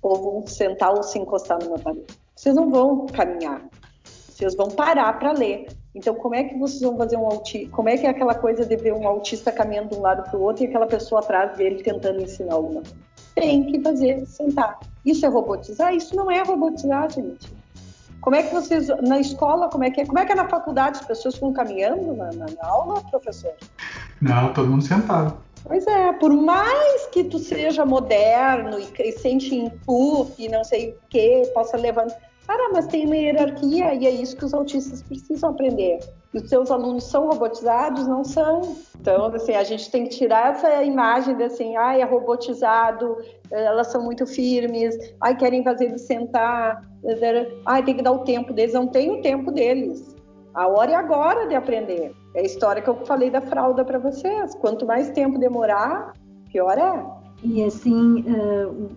ou vão sentar ou se encostar numa parede? Vocês não vão caminhar. Vocês vão parar para ler. Então, como é que vocês vão fazer um autista? Como é que é aquela coisa de ver um autista caminhando de um lado para o outro e aquela pessoa atrás dele tentando ensinar alguma coisa? Tem que fazer, sentar. Isso é robotizar? Isso não é robotizar, gente. Como é que vocês, na escola, como é que é? Como é que é na faculdade? As pessoas ficam caminhando na, na, na aula, professor? Não, todo mundo sentado. Pois é, por mais que tu seja moderno e, e sente input e não sei o que, possa levantar Cara, mas tem uma hierarquia e é isso que os autistas precisam aprender. E os seus alunos são robotizados? Não são. Então, assim, a gente tem que tirar essa imagem de assim, ai, é robotizado, elas são muito firmes, ai, querem fazer de sentar, ai, tem que dar o tempo deles. Não tem o tempo deles. A hora é agora de aprender. É a história que eu falei da fralda para vocês. Quanto mais tempo demorar, pior é. E assim, uh,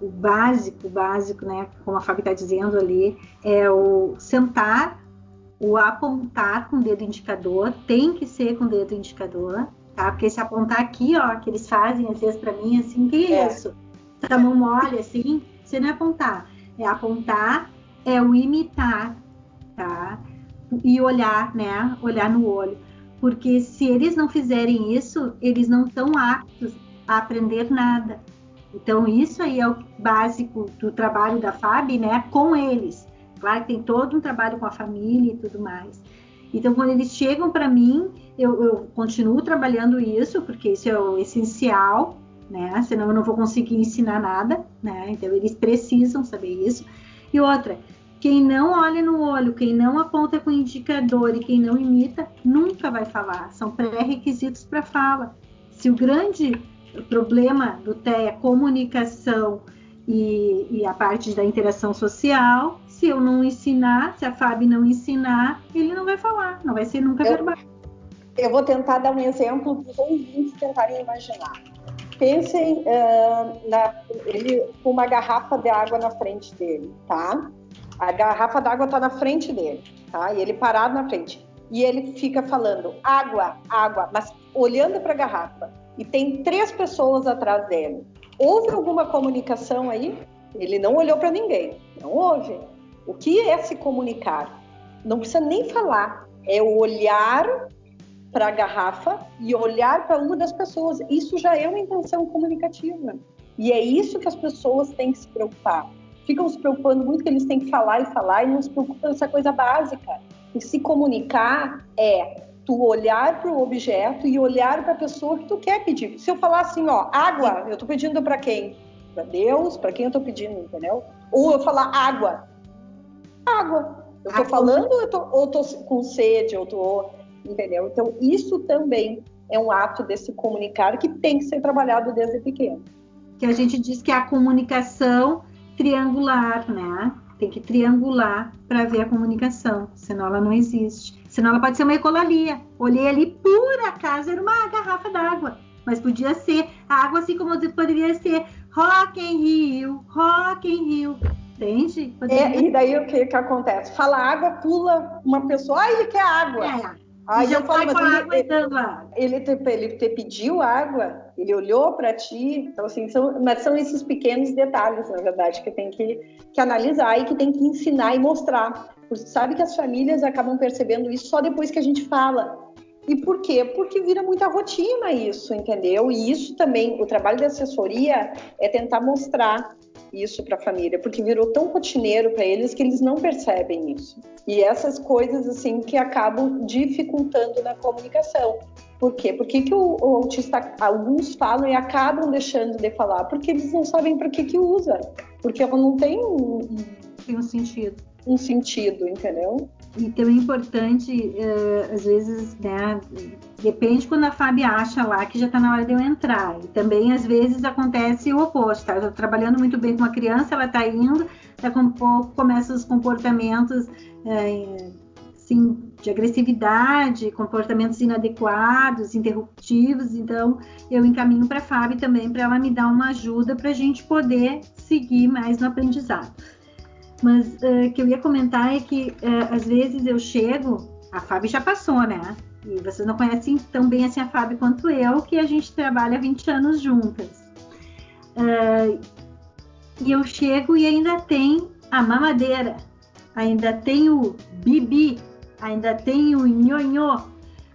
o básico, básico, né, como a Fábio está dizendo ali, é o sentar, o apontar com o dedo indicador, tem que ser com o dedo indicador, tá? Porque se apontar aqui, ó, que eles fazem às vezes para mim, assim, que é. isso? Tá mão mole, assim, você não é apontar. É apontar, é o imitar, tá? E olhar, né? Olhar no olho. Porque se eles não fizerem isso, eles não estão aptos a aprender nada. Então, isso aí é o básico do trabalho da FAB, né, com eles. Claro que tem todo um trabalho com a família e tudo mais. Então, quando eles chegam para mim, eu, eu, continuo trabalhando isso, porque isso é o essencial, né? Senão eu não vou conseguir ensinar nada, né? Então, eles precisam saber isso. E outra, quem não olha no olho, quem não aponta com indicador e quem não imita, nunca vai falar. São pré-requisitos para fala. Se o grande o problema do TEA, comunicação e, e a parte da interação social. Se eu não ensinar, se a Fábio não ensinar, ele não vai falar, não vai ser nunca eu, verbal. Eu vou tentar dar um exemplo para os ouvintes tentarem imaginar. Pensem uh, na, ele com uma garrafa de água na frente dele, tá? A garrafa d'água está na frente dele, tá? E ele parado na frente. E ele fica falando água, água, mas olhando para a garrafa. E tem três pessoas atrás dele. Houve alguma comunicação aí? Ele não olhou para ninguém. Não houve. O que é se comunicar? Não precisa nem falar. É olhar para a garrafa e olhar para uma das pessoas. Isso já é uma intenção comunicativa. E é isso que as pessoas têm que se preocupar. Ficam se preocupando muito que eles têm que falar e falar e não se preocupam essa coisa básica. E se comunicar é tu olhar para o objeto e olhar para a pessoa que tu quer pedir. Se eu falar assim, ó, água, eu estou pedindo para quem? Para Deus, para quem eu estou pedindo, entendeu? Ou eu falar água, água. Eu estou falando ou eu tô, ou tô com sede, ou tô, entendeu? Então isso também é um ato desse comunicar que tem que ser trabalhado desde pequeno. Que a gente diz que é a comunicação triangular, né? Tem que triangular para ver a comunicação, senão ela não existe. Senão ela pode ser uma ecolalia. Olhei ali, por acaso, era uma garrafa d'água. Mas podia ser água, assim como poderia ser Rock in Rio, Rock in Rio. Entende? É, e daí o que, que acontece? Fala água, pula uma pessoa, ai, ele quer água. É. Aí eu falo, mas ele, ele, ele, te, ele te pediu água, ele olhou para ti, então assim, são, mas são esses pequenos detalhes, na verdade, que tem que, que analisar e que tem que ensinar e mostrar. Sabe que as famílias acabam percebendo isso só depois que a gente fala. E por quê? Porque vira muita rotina isso, entendeu? E isso também, o trabalho da assessoria é tentar mostrar isso para a família, porque virou tão rotineiro para eles que eles não percebem isso. E essas coisas assim que acabam dificultando na comunicação. Por quê? Por que, que o, o, autista, alguns falam e acabam deixando de falar? Porque eles não sabem para que que usa. Porque ela não tem um, tem um sentido. Um sentido, entendeu? Então é importante, uh, às vezes, né, depende quando a Fábio acha lá que já está na hora de eu entrar. E também, às vezes, acontece o oposto, tá? Eu tô trabalhando muito bem com uma criança, ela está indo, daqui a um pouco começam os comportamentos uh, assim, de agressividade, comportamentos inadequados, interruptivos. Então, eu encaminho para a Fábio também para ela me dar uma ajuda para a gente poder seguir mais no aprendizado. Mas uh, que eu ia comentar é que uh, às vezes eu chego, a Fábio já passou, né? E vocês não conhecem tão bem assim a Fábio quanto eu, que a gente trabalha 20 anos juntas. Uh, e eu chego e ainda tem a mamadeira, ainda tem o bibi, ainda tem o nhonhô,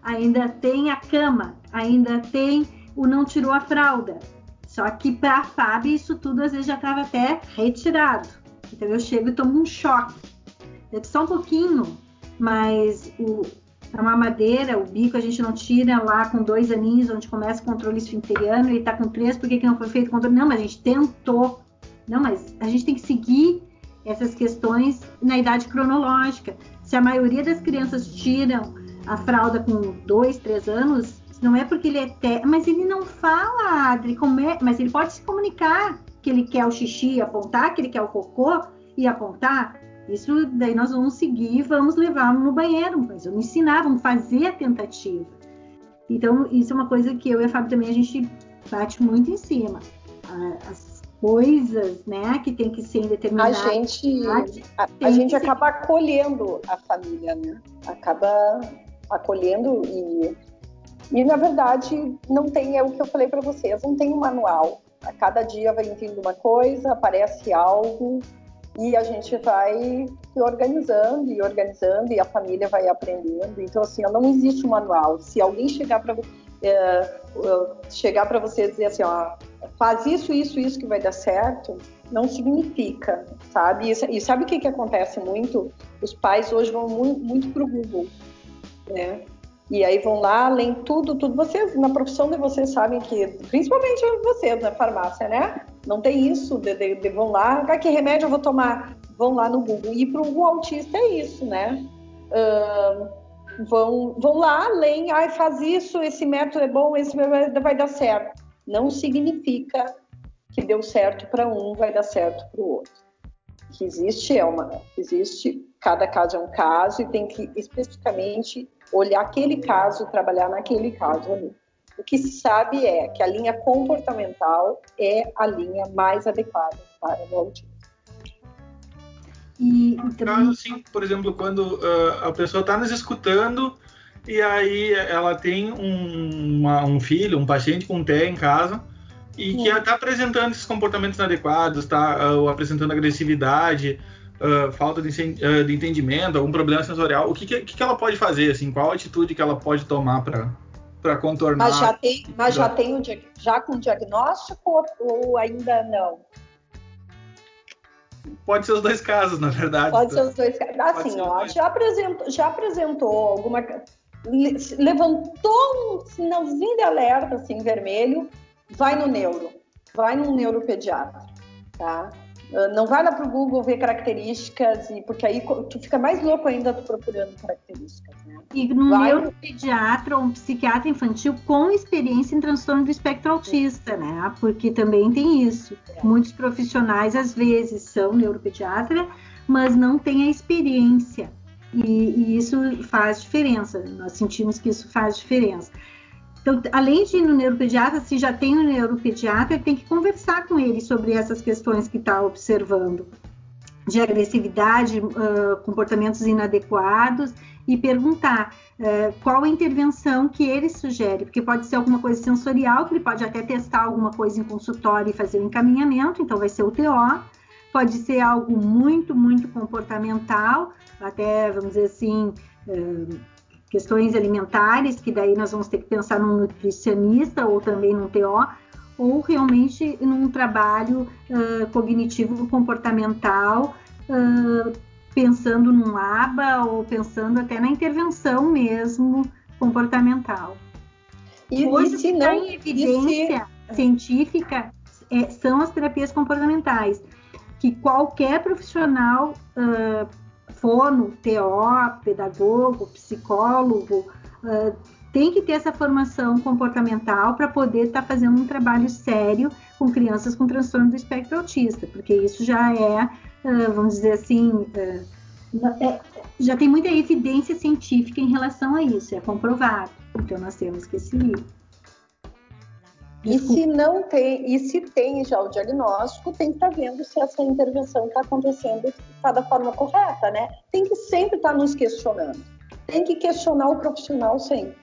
ainda tem a cama, ainda tem o não tirou a fralda. Só que para a Fábio isso tudo às vezes já estava até retirado. Então eu chego e tomo um choque. Deve só um pouquinho, mas o, a mamadeira, o bico, a gente não tira lá com dois aninhos, onde começa o controle esfinteriano, ele tá com três, por que, que não foi feito o controle? Não, mas a gente tentou. Não, mas a gente tem que seguir essas questões na idade cronológica. Se a maioria das crianças tiram a fralda com dois, três anos, não é porque ele é te... mas ele não fala, Adri, é... mas ele pode se comunicar que ele quer o xixi e apontar, que ele quer o cocô e apontar. Isso daí nós vamos seguir e vamos levá-lo no banheiro, mas vamos ensinar, vamos fazer a tentativa. Então, isso é uma coisa que eu e a Fábio também a gente bate muito em cima. As coisas, né, que tem que ser determinadas. A gente, a, a gente acaba acolhendo a família, né? Acaba acolhendo e e na verdade não tem é o que eu falei para vocês, não tem um manual. A cada dia vai vindo uma coisa, aparece algo e a gente vai se organizando e organizando e a família vai aprendendo. Então assim, não existe um manual. Se alguém chegar para é, chegar para você e dizer assim, ó, faz isso, isso, isso que vai dar certo, não significa, sabe? E, sabe o que, que acontece muito? Os pais hoje vão muito, muito para o Google, né? E aí vão lá, além tudo, tudo. Vocês, na profissão de vocês sabem que, principalmente vocês na farmácia, né? Não tem isso de, de, de vão lá, ah, que remédio eu vou tomar? Vão lá no Google. E para o autista é isso, né? Vão, vão lá, além, ah, faz isso, esse método é bom, esse vai dar certo. Não significa que deu certo para um vai dar certo para o outro. Que existe é uma, existe cada caso é um caso e tem que especificamente olhar aquele caso, trabalhar naquele caso ali. O que se sabe é que a linha comportamental é a linha mais adequada para o autismo. E, no caso, assim, por exemplo, quando uh, a pessoa está nos escutando e aí ela tem um, uma, um filho, um paciente com TEA em casa e Sim. que está apresentando esses comportamentos inadequados, está uh, apresentando agressividade, uh, falta de, uh, de, entendimento, algum problema sensorial, o que, que, que, ela pode fazer? Assim, qual a atitude que ela pode tomar para contornar? Mas já tem, mas já tem um, já com diagnóstico ou, ainda não? Pode ser os dois casos, na verdade. Pode ser os dois casos. Assim, ó, já apresentou, já apresentou alguma. Levantou um sinalzinho de alerta, assim, vermelho, vai no neuro, vai no neuropediatra, tá? Ah, não vai lá para o Google ver características, e, porque aí tu fica mais louco ainda tu procurando características. Né? E no vai... neuropediatra ou um psiquiatra infantil com experiência em transtorno do espectro autista, né? Porque também tem isso. É. Muitos profissionais, às vezes, são neuropediatra, mas não têm a experiência. E, e isso faz diferença. Nós sentimos que isso faz diferença. Então, além de ir no neuropediatra, se já tem um neuropediatra, tem que conversar com ele sobre essas questões que está observando, de agressividade, uh, comportamentos inadequados, e perguntar uh, qual a intervenção que ele sugere, porque pode ser alguma coisa sensorial, que ele pode até testar alguma coisa em consultório e fazer o um encaminhamento, então vai ser o TO, pode ser algo muito, muito comportamental, até, vamos dizer assim, uh, questões alimentares, que daí nós vamos ter que pensar num nutricionista ou também num TO, ou realmente num trabalho uh, cognitivo comportamental, uh, pensando num ABA ou pensando até na intervenção mesmo comportamental. E, Hoje, e se não, em evidência se... científica é, são as terapias comportamentais, que qualquer profissional uh, fono, TO, pedagogo, psicólogo, uh, tem que ter essa formação comportamental para poder estar tá fazendo um trabalho sério com crianças com transtorno do espectro autista, porque isso já é, uh, vamos dizer assim, uh, é, já tem muita evidência científica em relação a isso, é comprovado. Então nós temos que seguir. E se não tem, e se tem já o diagnóstico, tem que estar tá vendo se essa intervenção está acontecendo está da forma correta, né? Tem que sempre estar tá nos questionando. Tem que questionar o profissional sempre.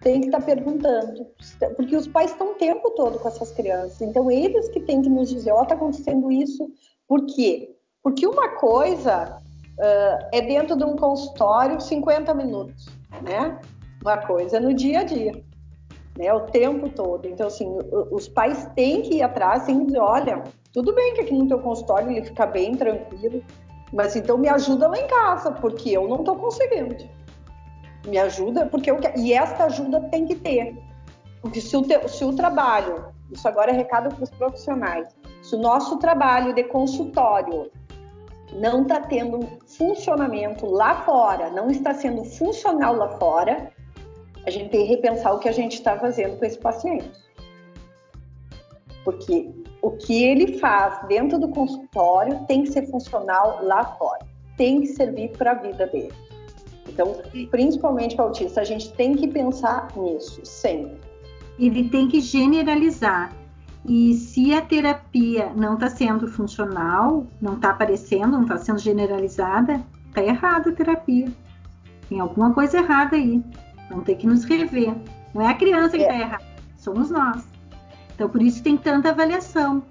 Tem que estar tá perguntando, porque os pais estão o tempo todo com essas crianças. Então eles que têm que nos dizer, ó, oh, está acontecendo isso. Por quê? Porque uma coisa uh, é dentro de um consultório 50 minutos, né? Uma coisa é no dia a dia né, o tempo todo. Então, assim, os pais têm que ir atrás, têm que dizer, olha, tudo bem que aqui no teu consultório ele fica bem tranquilo, mas então me ajuda lá em casa, porque eu não estou conseguindo. Me ajuda, porque eu quero... E esta ajuda tem que ter. Porque se o, teu, se o trabalho, isso agora é recado para os profissionais, se o nosso trabalho de consultório não está tendo funcionamento lá fora, não está sendo funcional lá fora, a gente tem que repensar o que a gente está fazendo com esse paciente. Porque o que ele faz dentro do consultório tem que ser funcional lá fora, tem que servir para a vida dele. Então, principalmente para autista, a gente tem que pensar nisso sempre. Ele tem que generalizar. E se a terapia não está sendo funcional, não está aparecendo, não está sendo generalizada, está errada a terapia. Tem alguma coisa errada aí. Vamos ter que nos rever. Não é a criança que está é. errada, somos nós. Então, por isso tem tanta avaliação.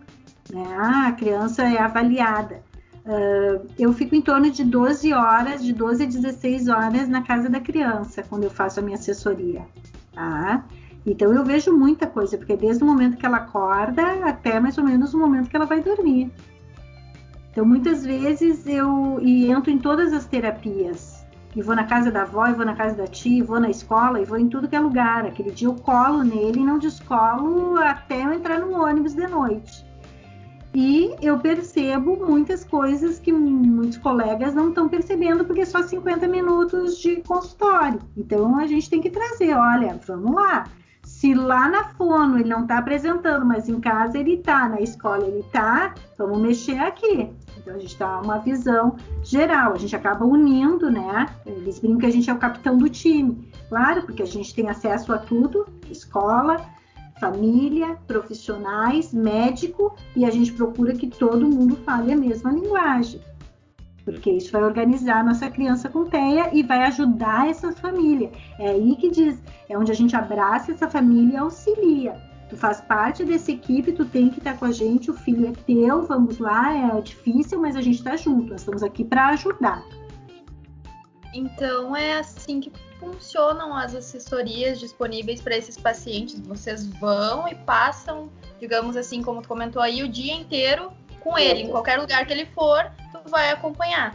Né? Ah, a criança é avaliada. Uh, eu fico em torno de 12 horas, de 12 a 16 horas na casa da criança, quando eu faço a minha assessoria. Tá? Então, eu vejo muita coisa, porque desde o momento que ela acorda até mais ou menos o momento que ela vai dormir. Então, muitas vezes eu entro em todas as terapias e vou na casa da avó, e vou na casa da tia, e vou na escola, e vou em tudo que é lugar. Aquele dia eu colo nele e não descolo até eu entrar no ônibus de noite. E eu percebo muitas coisas que muitos colegas não estão percebendo, porque é só 50 minutos de consultório. Então a gente tem que trazer, olha, vamos lá. Se lá na fono ele não está apresentando, mas em casa ele está, na escola ele está, vamos mexer aqui. Então a gente dá uma visão geral, a gente acaba unindo, né? Eles brincam que a gente é o capitão do time, claro, porque a gente tem acesso a tudo, escola, família, profissionais, médico, e a gente procura que todo mundo fale a mesma linguagem. Porque isso vai organizar a nossa criança com TEA e vai ajudar essa família. É aí que diz, é onde a gente abraça essa família e auxilia. Tu faz parte dessa equipe, tu tem que estar com a gente, o filho é teu, vamos lá, é difícil, mas a gente está junto, nós estamos aqui para ajudar. Então é assim que funcionam as assessorias disponíveis para esses pacientes? Vocês vão e passam, digamos assim, como tu comentou aí, o dia inteiro com ele, em qualquer lugar que ele for, tu vai acompanhar.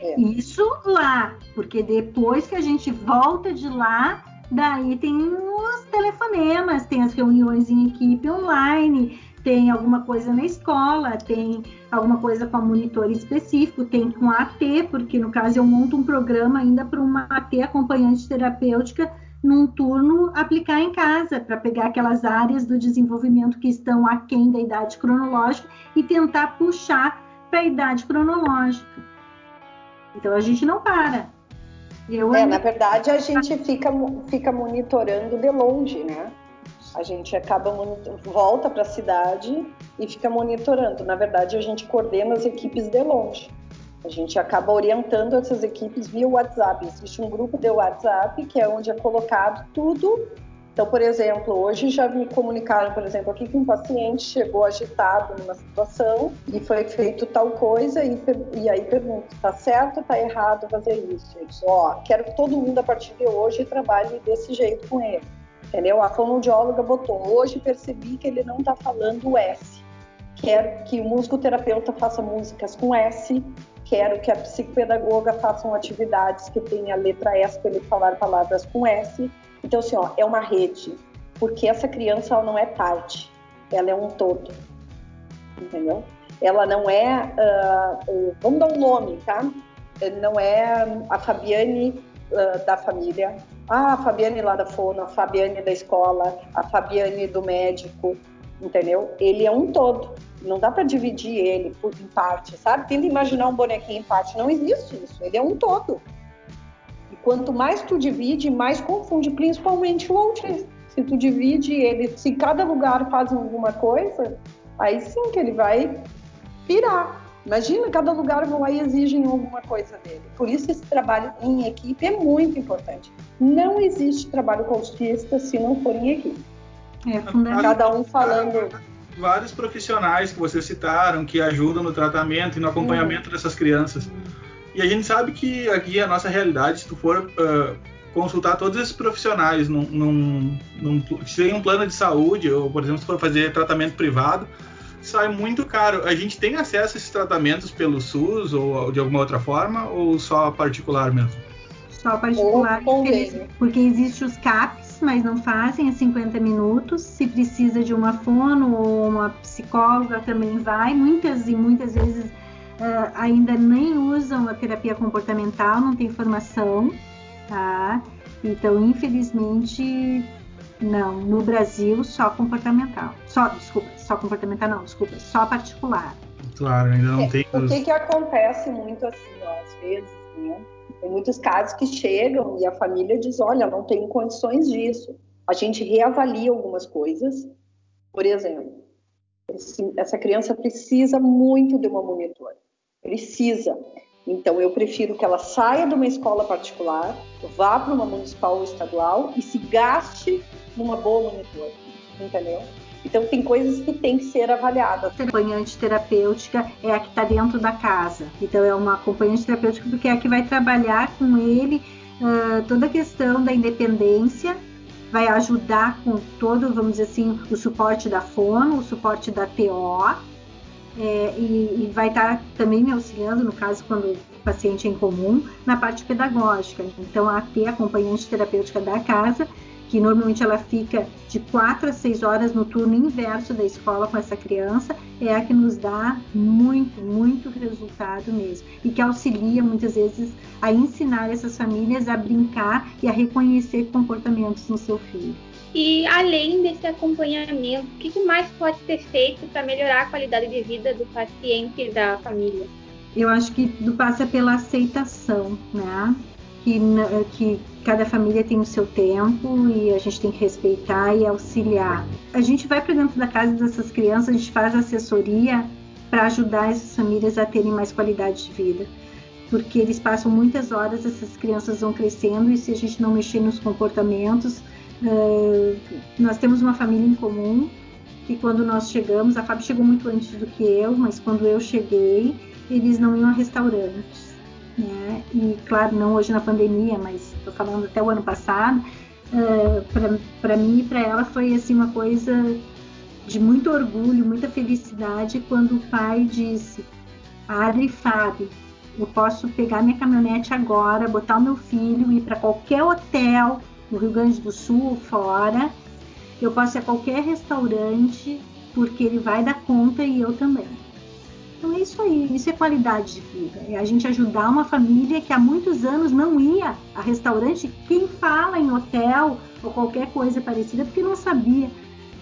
É. Isso lá, porque depois que a gente volta de lá, daí tem os telefonemas, tem as reuniões em equipe online, tem alguma coisa na escola, tem alguma coisa com a monitor específico, tem com a AT, porque no caso eu monto um programa ainda para uma AT acompanhante terapêutica num turno aplicar em casa, para pegar aquelas áreas do desenvolvimento que estão aquém da idade cronológica e tentar puxar para a idade cronológica. Então a gente não para. Eu é, na verdade a gente fica, fica monitorando de longe, né? A gente acaba volta para a cidade e fica monitorando. Na verdade, a gente coordena as equipes de longe. A gente acaba orientando essas equipes via WhatsApp. Existe um grupo de WhatsApp que é onde é colocado tudo. Então, por exemplo, hoje já me comunicaram, por exemplo, aqui que um paciente chegou agitado numa situação e foi feito tal coisa e, e aí pergunta, tá certo ou tá errado fazer isso? Eu disse, ó, quero que todo mundo a partir de hoje trabalhe desse jeito com ele entendeu? A fonoaudióloga botou, hoje percebi que ele não está falando S. Quero que o musicoterapeuta faça músicas com S, quero que a psicopedagoga faça atividades que tenha letra S para ele falar palavras com S. Então, assim, ó, é uma rede, porque essa criança ela não é parte, ela é um todo, entendeu? Ela não é, uh, vamos dar um nome, tá? Não é a Fabiane uh, da família, ah, a Fabiane lá da Fono, a Fabiane da escola, a Fabiane do médico, entendeu? Ele é um todo. Não dá para dividir ele em parte, sabe? Tenta imaginar um bonequinho em parte. Não existe isso. Ele é um todo. Quanto mais tu divide, mais confunde, principalmente o autista. Se tu divide ele, se cada lugar faz alguma coisa, aí sim que ele vai pirar. Imagina, cada lugar vão lá e exigem alguma coisa dele. Por isso esse trabalho em equipe é muito importante. Não existe trabalho com autista se não for em equipe. É fundamental. Cada um falando. Vários profissionais que vocês citaram que ajudam no tratamento e no acompanhamento dessas crianças. E a gente sabe que aqui a nossa realidade, se tu for uh, consultar todos esses profissionais num, num, num, se tem um plano de saúde, ou por exemplo, se for fazer tratamento privado, sai muito caro. A gente tem acesso a esses tratamentos pelo SUS ou de alguma outra forma, ou só particular mesmo? Só particular, porque existe os CAPs, mas não fazem a 50 minutos. Se precisa de uma fono ou uma psicóloga, também vai. Muitas e muitas vezes uh, ainda nem usam a terapia comportamental, não tem formação, tá? Então, infelizmente, não, no Brasil só comportamental. Só, desculpa, só comportamental não, desculpa, só particular. Claro, ainda não é, tem. O que, que acontece muito assim, ó, às vezes, né? Tem muitos casos que chegam e a família diz, olha, não tenho condições disso. A gente reavalia algumas coisas. Por exemplo, essa criança precisa muito de uma monitor. Precisa. Então, eu prefiro que ela saia de uma escola particular, vá para uma municipal ou estadual e se gaste numa boa monitora, entendeu? Então, tem coisas que têm que ser avaliadas. A acompanhante terapêutica é a que está dentro da casa. Então, é uma acompanhante terapêutica porque é a que vai trabalhar com ele uh, toda a questão da independência, vai ajudar com todo, vamos dizer assim, o suporte da fono, o suporte da TO, é, e, e, vai estar tá também me auxiliando, no caso, quando o paciente é em comum, na parte pedagógica. Então, a AT, acompanhante terapêutica da casa, que normalmente ela fica de 4 a 6 horas no turno inverso da escola com essa criança, é a que nos dá muito, muito resultado mesmo. E que auxilia muitas vezes a ensinar essas famílias a brincar e a reconhecer comportamentos no seu filho. E além desse acompanhamento, o que mais pode ser feito para melhorar a qualidade de vida do paciente e da família? Eu acho que tudo passa pela aceitação, né? Que, que cada família tem o seu tempo e a gente tem que respeitar e auxiliar. A gente vai para dentro da casa dessas crianças, a gente faz assessoria para ajudar essas famílias a terem mais qualidade de vida. Porque eles passam muitas horas, essas crianças vão crescendo e se a gente não mexer nos comportamentos, uh, nós temos uma família em comum que quando nós chegamos, a Fábio chegou muito antes do que eu, mas quando eu cheguei, eles não iam a restaurantes. Né? E claro, não hoje na pandemia, mas estou falando até o ano passado, uh, para mim e para ela foi assim uma coisa de muito orgulho, muita felicidade quando o pai disse: Adri Fábio, eu posso pegar minha caminhonete agora, botar o meu filho, ir para qualquer hotel no Rio Grande do Sul ou fora, eu posso ir a qualquer restaurante, porque ele vai dar conta e eu também. Então é isso aí, isso é qualidade de vida. É a gente ajudar uma família que há muitos anos não ia a restaurante. Quem fala em hotel ou qualquer coisa parecida porque não sabia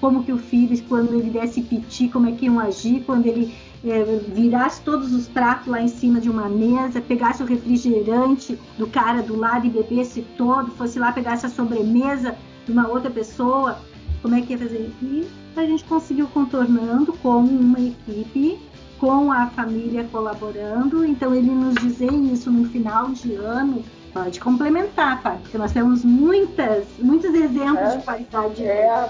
como que o filho, quando ele desse piti, como é que iam agir, quando ele é, virasse todos os pratos lá em cima de uma mesa, pegasse o refrigerante do cara do lado e bebesse todo, fosse lá pegasse a sobremesa de uma outra pessoa, como é que ia fazer? E a gente conseguiu contornando com uma equipe com a família colaborando. Então, ele nos dizer isso no final de ano pode complementar, tá? Porque nós temos muitas, muitos exemplos é, de qualidade. É,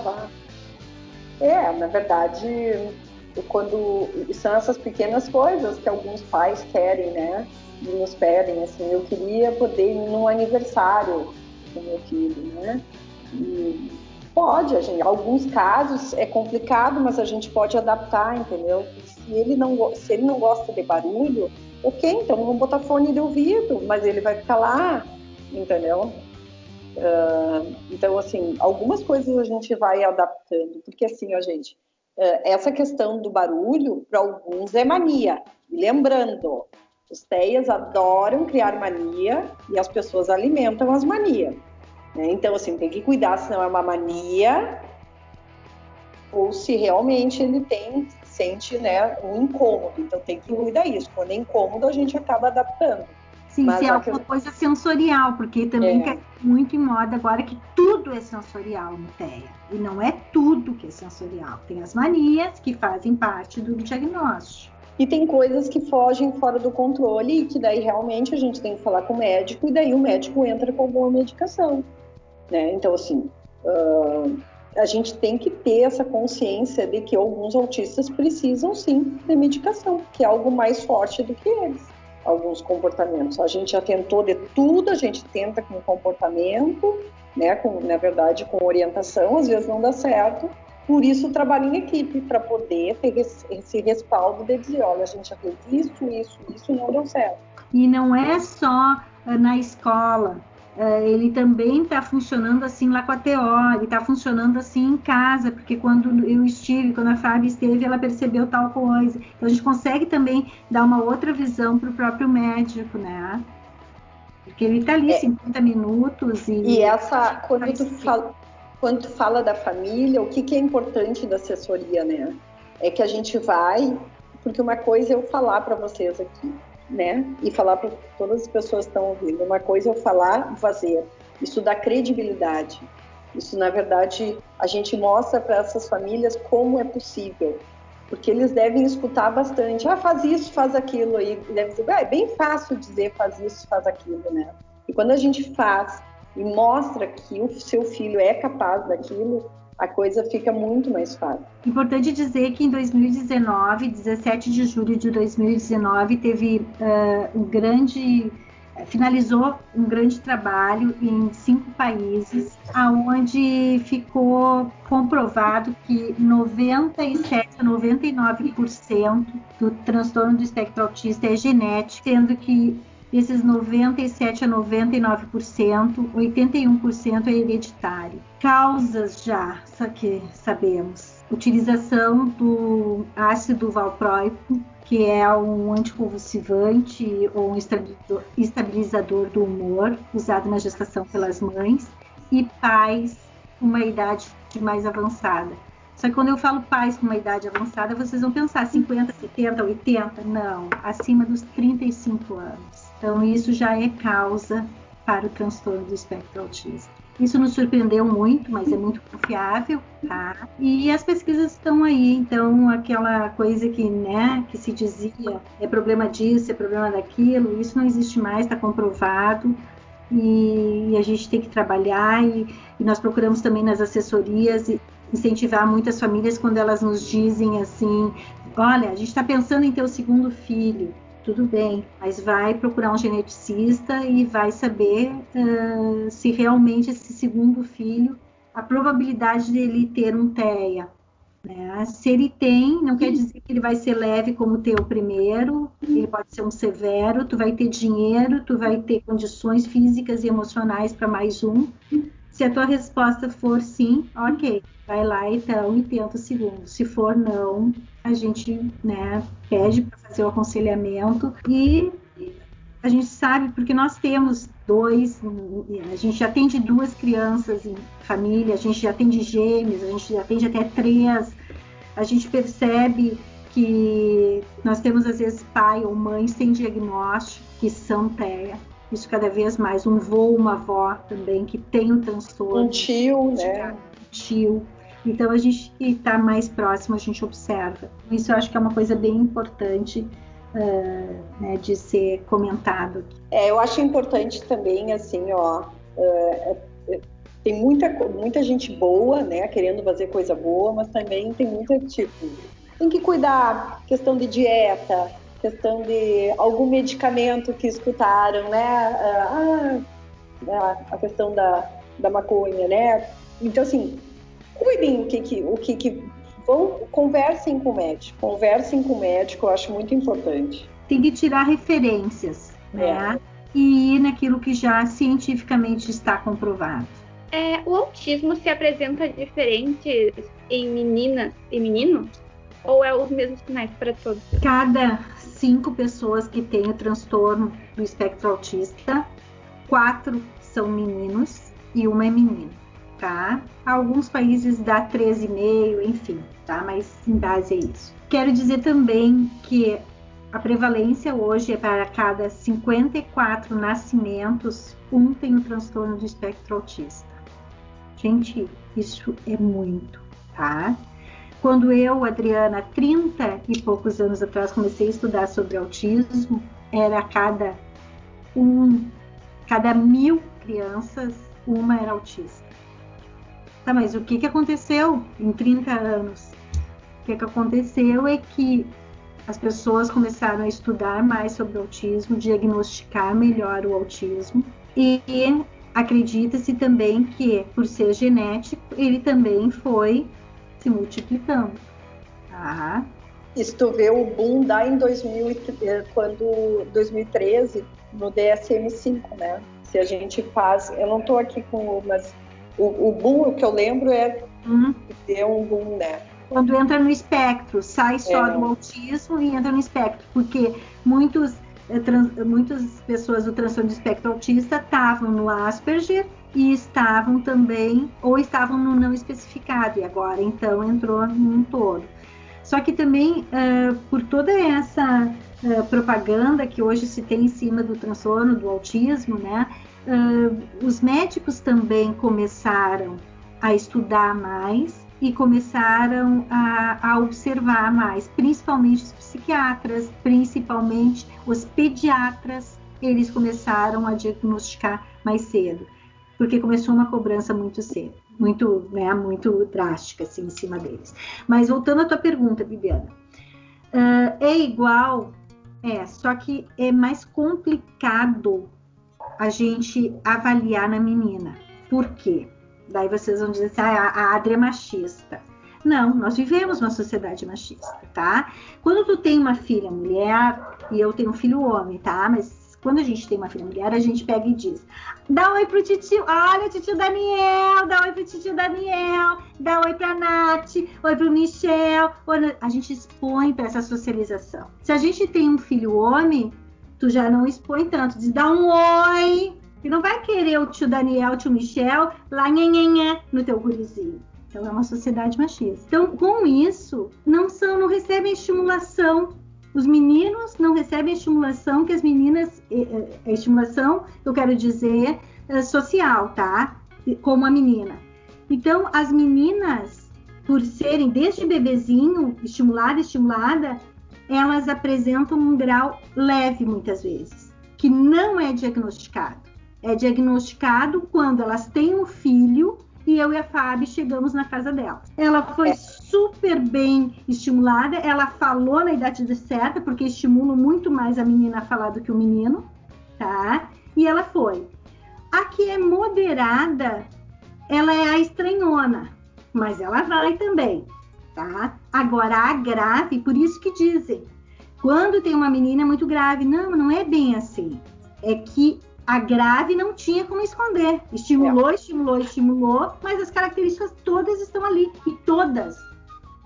é, na verdade, quando são essas pequenas coisas que alguns pais querem, né? E nos pedem, assim, eu queria poder ir num aniversário do meu filho, né? E pode, a gente, em alguns casos é complicado, mas a gente pode adaptar, entendeu? Se ele não, se ele não gosta de barulho, ok, então vamos botar fone de ouvido, mas ele vai ficar lá, entendeu? Uh, então, assim, algumas coisas a gente vai adaptando, porque assim, a gente, uh, essa questão do barulho, para alguns é mania. E lembrando, os TEIAs adoram criar mania e as pessoas alimentam as manias. Né? Então, assim, tem que cuidar se não é uma mania ou se realmente ele tem sente né, um incômodo. Então tem que cuidar isso. Quando é incômodo, a gente acaba adaptando. Sim, Mas se é alguma que... coisa sensorial, porque também é. muito em moda agora que tudo é sensorial no TEA. E não é tudo que é sensorial. Tem as manias que fazem parte do diagnóstico. E tem coisas que fogem fora do controle e que daí realmente a gente tem que falar com o médico e daí o médico entra com alguma medicação. Né? Então, assim, uh, a gente tem que ter essa consciência de que alguns autistas precisam sim de medicação, que é algo mais forte do que eles. Alguns comportamentos. A gente já tentou de tudo, a gente tenta com comportamento, né, com, na verdade com orientação, às vezes não dá certo. Por isso trabalho em equipe, para poder ter esse respaldo de dizer, olha, a gente já fez isso, isso, isso, não deu certo. E não é só eh, na escola, ele também está funcionando assim lá com a TO, ele está funcionando assim em casa, porque quando eu estive, quando a Fábio esteve, ela percebeu tal coisa. Então a gente consegue também dar uma outra visão para o próprio médico, né? Porque ele está ali é. 50 minutos e. E essa, quando tu, fala, quando tu fala da família, o que, que é importante da assessoria, né? É que a gente vai, porque uma coisa é eu falar para vocês aqui, né? E falar para todas as pessoas que estão ouvindo. Uma coisa é eu falar fazer. Isso dá credibilidade. Isso, na verdade, a gente mostra para essas famílias como é possível. Porque eles devem escutar bastante. Ah, faz isso, faz aquilo. E devem dizer, ah, é bem fácil dizer faz isso, faz aquilo, né? E quando a gente faz e mostra que o seu filho é capaz daquilo, a coisa fica muito mais fácil. Importante dizer que em 2019, 17 de julho de 2019, teve uh, um grande finalizou um grande trabalho em cinco países, aonde ficou comprovado que 97 a 99% do transtorno do espectro autista é genético, sendo que Desses 97 a 99%, 81% é hereditário. Causas já, que sabemos. Utilização do ácido valproico, que é um anticonvulsivante ou um estabilizador do humor, usado na gestação pelas mães, e pais com uma idade mais avançada. Só que quando eu falo pais com uma idade avançada, vocês vão pensar 50, 70, 80? Não, acima dos 35 anos. Então, isso já é causa para o transtorno do espectro autista. Isso nos surpreendeu muito, mas é muito confiável, tá? E as pesquisas estão aí, então aquela coisa que, né, que se dizia é problema disso, é problema daquilo, isso não existe mais, está comprovado. E, a gente tem que trabalhar e, e nós procuramos também nas assessorias incentivar muitas famílias quando elas nos dizem assim, olha, a gente está pensando em ter o segundo filho tudo bem, mas vai procurar um geneticista e vai saber uh, se realmente esse segundo filho, a probabilidade dele ter um TEA. Né? Se ele tem, não quer dizer que ele vai ser leve como ter o primeiro, ele pode ser um severo, tu vai ter dinheiro, tu vai ter condições físicas e emocionais para mais um. Se a tua resposta for sim, ok, vai lá então e tenta o segundo. Se for não, a gente né, pede para fazer o aconselhamento e a gente sabe porque nós temos dois, a gente já atende duas crianças em família, a gente já atende gêmeos, a gente já atende até três, a gente percebe que nós temos às vezes pai ou mãe sem diagnóstico que são TEA. Isso cada vez mais, um vô, uma avó também que tem o transtorno. Um tio, né? Tio. Então a gente que está mais próximo, a gente observa. Isso eu acho que é uma coisa bem importante uh, né, de ser comentado. É, eu acho importante também, assim, ó, uh, tem muita, muita gente boa, né, querendo fazer coisa boa, mas também tem muita, tipo, tem que cuidar, questão de dieta, questão de algum medicamento que escutaram, né, ah, ah a questão da, da maconha, né, então, assim, cuidem o que, que, o que, que vão, conversem com o médico, conversem com o médico, eu acho muito importante. Tem que tirar referências, né? É. E ir naquilo que já cientificamente está comprovado. É, o autismo se apresenta diferente em meninas e meninos? Ou é os mesmos sinais para todos? Cada cinco pessoas que têm o transtorno do espectro autista, quatro são meninos e uma é menina tá? Alguns países dá 13,5, enfim, tá? Mas em base a isso. Quero dizer também que a prevalência hoje é para cada 54 nascimentos, um tem o transtorno do espectro autista. Gente, isso é muito, tá? Quando eu, Adriana, 30 e poucos anos atrás, comecei a estudar sobre autismo, era a cada um, cada mil crianças, uma era autista. Tá, mas o que, que aconteceu em 30 anos? O que, que aconteceu é que as pessoas começaram a estudar mais sobre o autismo, diagnosticar melhor o autismo e acredita-se também que, por ser genético, ele também foi se multiplicando. Tá? Se tu vê o boom da em 2000, eh, quando 2013 no DSM-5, né? Se a gente faz, eu não estou aqui com, mas o, o boom, o que eu lembro é uhum. ter um boom, né? Quando entra no espectro, sai só é. do autismo e entra no espectro, porque muitos, eh, trans, muitas pessoas do transtorno do espectro autista estavam no Asperger e estavam também, ou estavam no não especificado, e agora então entrou num todo. Só que também, uh, por toda essa uh, propaganda que hoje se tem em cima do transtorno, do autismo, né? uh, os médicos também começaram a estudar mais e começaram a, a, observar mais, principalmente os psiquiatras, principalmente os pediatras, eles começaram a diagnosticar mais cedo, porque começou uma cobrança muito cedo, muito, né, muito drástica assim em cima deles. Mas voltando à tua pergunta, Viviana, uh, é igual, é, só que é mais complicado a gente avaliar na menina. Por quê? Daí vocês vão dizer assim, ah, a Adri é machista. Não, nós vivemos uma sociedade machista, tá? Quando tu tem uma filha mulher e eu tenho um filho homem, tá? Mas quando a gente tem uma filha mulher, a gente pega e diz: dá oi pro titio, olha, titio Daniel, dá oi pro titio Daniel, dá oi pra Nath, oi pro Michel. A gente expõe para essa socialização. Se a gente tem um filho homem, tu já não expõe tanto, diz dá um oi, E não vai querer o tio Daniel, o tio Michel lá nhenhenhé no teu gurizinho. Então é uma sociedade machista. Então, com isso, não são, não recebem estimulação. Os meninos não recebem estimulação que as meninas, a eh, eh, estimulação, eu quero dizer, eh, social, tá? Como a menina. Então, as meninas, por serem desde bebezinho estimulada, estimulada, elas apresentam um grau leve muitas vezes, que não é diagnosticado. É diagnosticado quando elas têm um filho e eu e a Fábio chegamos na casa dela. Ela foi é. Super bem estimulada, ela falou na idade certa, porque estimulo muito mais a menina a falar do que o menino, tá? E ela foi. A que é moderada, ela é a estranhona, mas ela vai também, tá? Agora, a grave, por isso que dizem, quando tem uma menina muito grave, não, não é bem assim. É que a grave não tinha como esconder. Estimulou, é. estimulou, estimulou, mas as características todas estão ali. E todas,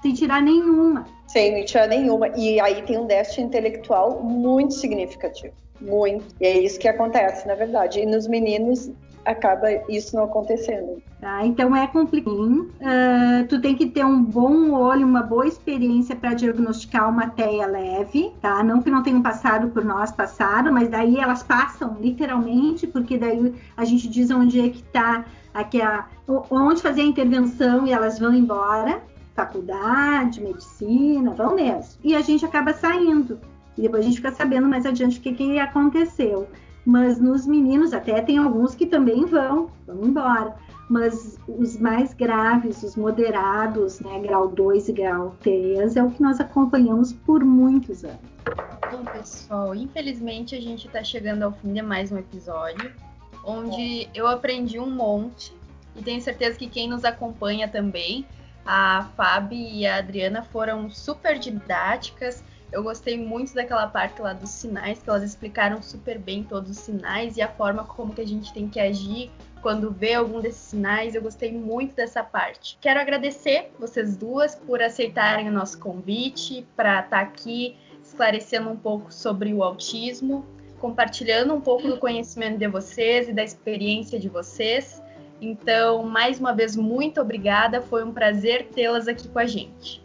sem tirar nenhuma. Sem tirar nenhuma. E aí tem um déficit intelectual muito significativo. Muito. E é isso que acontece, na verdade. E nos meninos, acaba isso não acontecendo. Tá, então é complicado. Uh, tu tem que ter um bom olho, uma boa experiência para diagnosticar uma teia leve, tá? Não que não tenham passado por nós, passaram, mas daí elas passam literalmente, porque daí a gente diz onde é que está, aqui a, onde fazer a intervenção e elas vão embora, faculdade, medicina, vão mesmo. E a gente acaba saindo. E depois a gente fica sabendo mais adiante o que, que aconteceu mas nos meninos até tem alguns que também vão, vão embora. Mas os mais graves, os moderados, né, grau 2 e grau 3, é o que nós acompanhamos por muitos anos. Bom, pessoal, infelizmente a gente está chegando ao fim de mais um episódio, onde eu aprendi um monte e tenho certeza que quem nos acompanha também, a Fábio e a Adriana foram super didáticas eu gostei muito daquela parte lá dos sinais, que elas explicaram super bem todos os sinais e a forma como que a gente tem que agir quando vê algum desses sinais. Eu gostei muito dessa parte. Quero agradecer vocês duas por aceitarem o nosso convite para estar tá aqui esclarecendo um pouco sobre o autismo, compartilhando um pouco do conhecimento de vocês e da experiência de vocês. Então, mais uma vez, muito obrigada. Foi um prazer tê-las aqui com a gente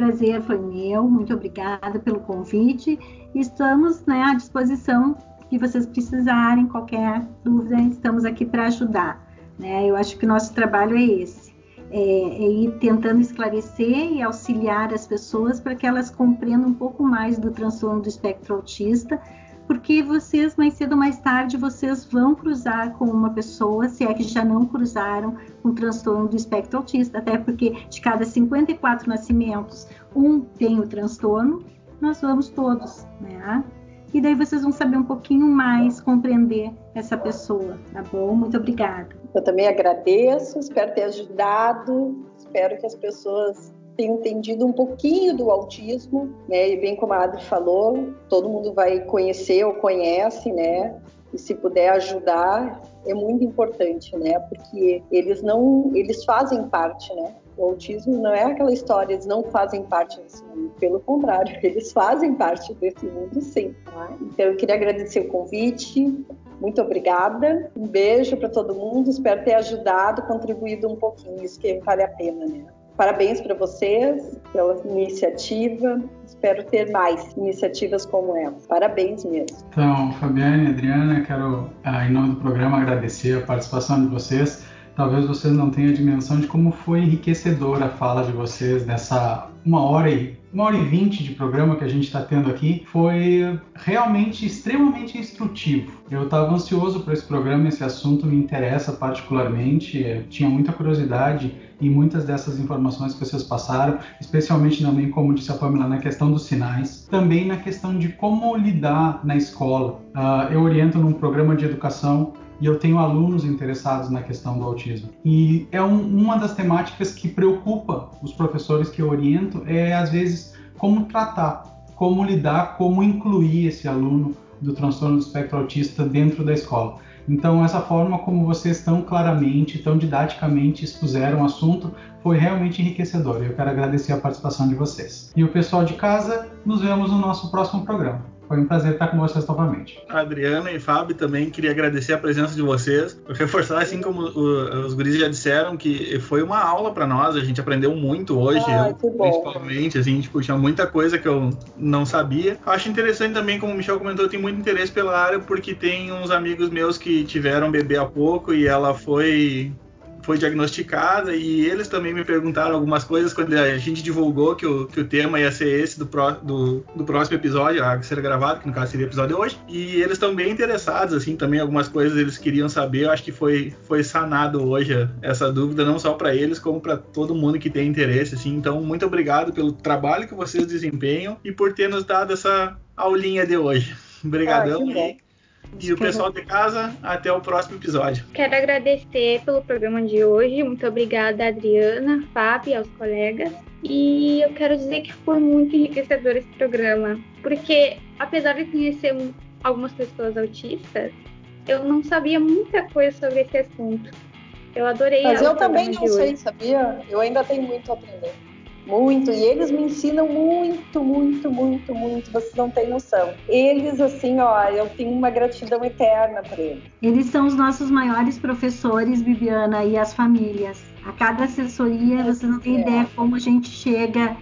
prazer foi meu, muito obrigada pelo convite. Estamos né, à disposição que vocês precisarem, qualquer dúvida, estamos aqui para ajudar. Né? Eu acho que o nosso trabalho é esse, é, é ir tentando esclarecer e auxiliar as pessoas para que elas compreendam um pouco mais do transtorno do espectro autista, porque vocês, mais cedo ou mais tarde, vocês vão cruzar com uma pessoa, se é que já não cruzaram, com transtorno do espectro autista, até porque de cada 54 nascimentos, um tem o transtorno, nós vamos todos, né? E daí vocês vão saber um pouquinho mais, compreender essa pessoa, tá bom? Muito obrigada. Eu também agradeço, espero ter ajudado, espero que as pessoas tenho entendido um pouquinho do autismo, né? E bem como a Adri falou, todo mundo vai conhecer ou conhece, né? E se puder ajudar, é muito importante, né? Porque eles não, eles fazem parte, né? O autismo não é aquela história, eles não fazem parte desse mundo. Pelo contrário, eles fazem parte desse mundo, sim. Tá? Então, eu queria agradecer o convite. Muito obrigada. Um beijo para todo mundo. Espero ter ajudado, contribuído um pouquinho. Isso que vale a pena, né? Parabéns para vocês pela iniciativa. Espero ter mais iniciativas como essa. Parabéns mesmo. Então, Fabiane, Adriana, quero, ah, em nome do programa, agradecer a participação de vocês. Talvez vocês não tenham a dimensão de como foi enriquecedora a fala de vocês nessa uma hora e uma hora e vinte de programa que a gente está tendo aqui foi realmente extremamente instrutivo. Eu estava ansioso para esse programa, esse assunto me interessa particularmente, tinha muita curiosidade em muitas dessas informações que vocês passaram, especialmente também, como disse a Pamela, na questão dos sinais, também na questão de como lidar na escola. Uh, eu oriento num programa de educação e eu tenho alunos interessados na questão do autismo. E é um, uma das temáticas que preocupa os professores que eu oriento é às vezes como tratar, como lidar, como incluir esse aluno do transtorno do espectro autista dentro da escola. Então, essa forma como vocês tão claramente, tão didaticamente expuseram o assunto foi realmente enriquecedor. Eu quero agradecer a participação de vocês. E o pessoal de casa, nos vemos no nosso próximo programa. Foi um prazer estar com vocês novamente. Adriana e Fábio também queria agradecer a presença de vocês. Reforçar, assim como o, os guris já disseram, que foi uma aula para nós, a gente aprendeu muito hoje, Ai, eu, principalmente, assim, tipo, tinha muita coisa que eu não sabia. Acho interessante também, como o Michel comentou, eu tenho muito interesse pela área, porque tem uns amigos meus que tiveram bebê há pouco e ela foi foi diagnosticada e eles também me perguntaram algumas coisas quando a gente divulgou que o, que o tema ia ser esse do, pro, do, do próximo episódio, a ser gravado, que no caso seria o episódio de hoje. E eles estão bem interessados, assim, também algumas coisas eles queriam saber. Eu acho que foi, foi sanado hoje essa dúvida, não só para eles, como para todo mundo que tem interesse, assim. Então, muito obrigado pelo trabalho que vocês desempenham e por ter nos dado essa aulinha de hoje. Obrigadão. Ah, e o pessoal de casa, até o próximo episódio. Quero agradecer pelo programa de hoje. Muito obrigada, Adriana, Fábio e aos colegas. E eu quero dizer que foi muito enriquecedor esse programa, porque apesar de conhecer algumas pessoas autistas, eu não sabia muita coisa sobre esse assunto. Eu adorei. Mas eu também não sei, sabia? Eu ainda tenho muito a aprender. Muito, e eles me ensinam muito, muito, muito, muito, vocês não têm noção. Eles, assim, ó, eu tenho uma gratidão eterna por eles. Eles são os nossos maiores professores, Bibiana, e as famílias. A cada assessoria, vocês não têm é. ideia como a gente chega.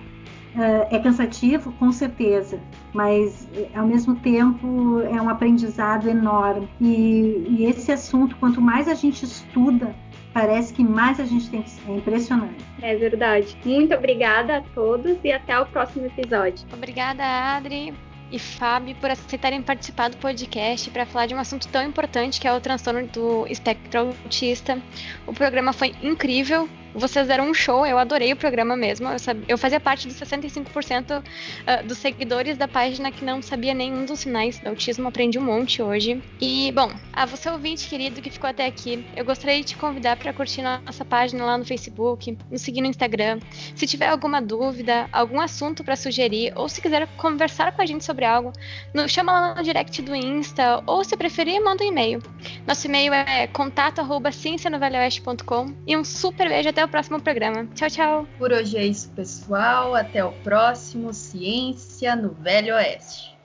Uh, é cansativo, com certeza, mas ao mesmo tempo é um aprendizado enorme. E, e esse assunto, quanto mais a gente estuda, parece que mais a gente tem que. É impressionante. É verdade. Muito obrigada a todos e até o próximo episódio. Obrigada, Adri e Fábio por aceitarem participar do podcast para falar de um assunto tão importante que é o transtorno do espectro autista. O programa foi incrível, vocês deram um show, eu adorei o programa mesmo. Eu, eu fazia parte dos 65% uh, dos seguidores da página que não sabia nenhum dos sinais do autismo, aprendi um monte hoje. E, bom, a você ouvinte querido que ficou até aqui, eu gostaria de te convidar para curtir nossa página lá no Facebook, nos seguir no Instagram. Se tiver alguma dúvida, algum assunto para sugerir, ou se quiser conversar com a gente sobre algo, no, chama lá no direct do Insta, ou se preferir, manda um e-mail. Nosso e-mail é contato.ciencianovelhoeste.com e um super beijo até o próximo programa. Tchau, tchau. Por hoje é isso, pessoal. Até o próximo Ciência no Velho Oeste.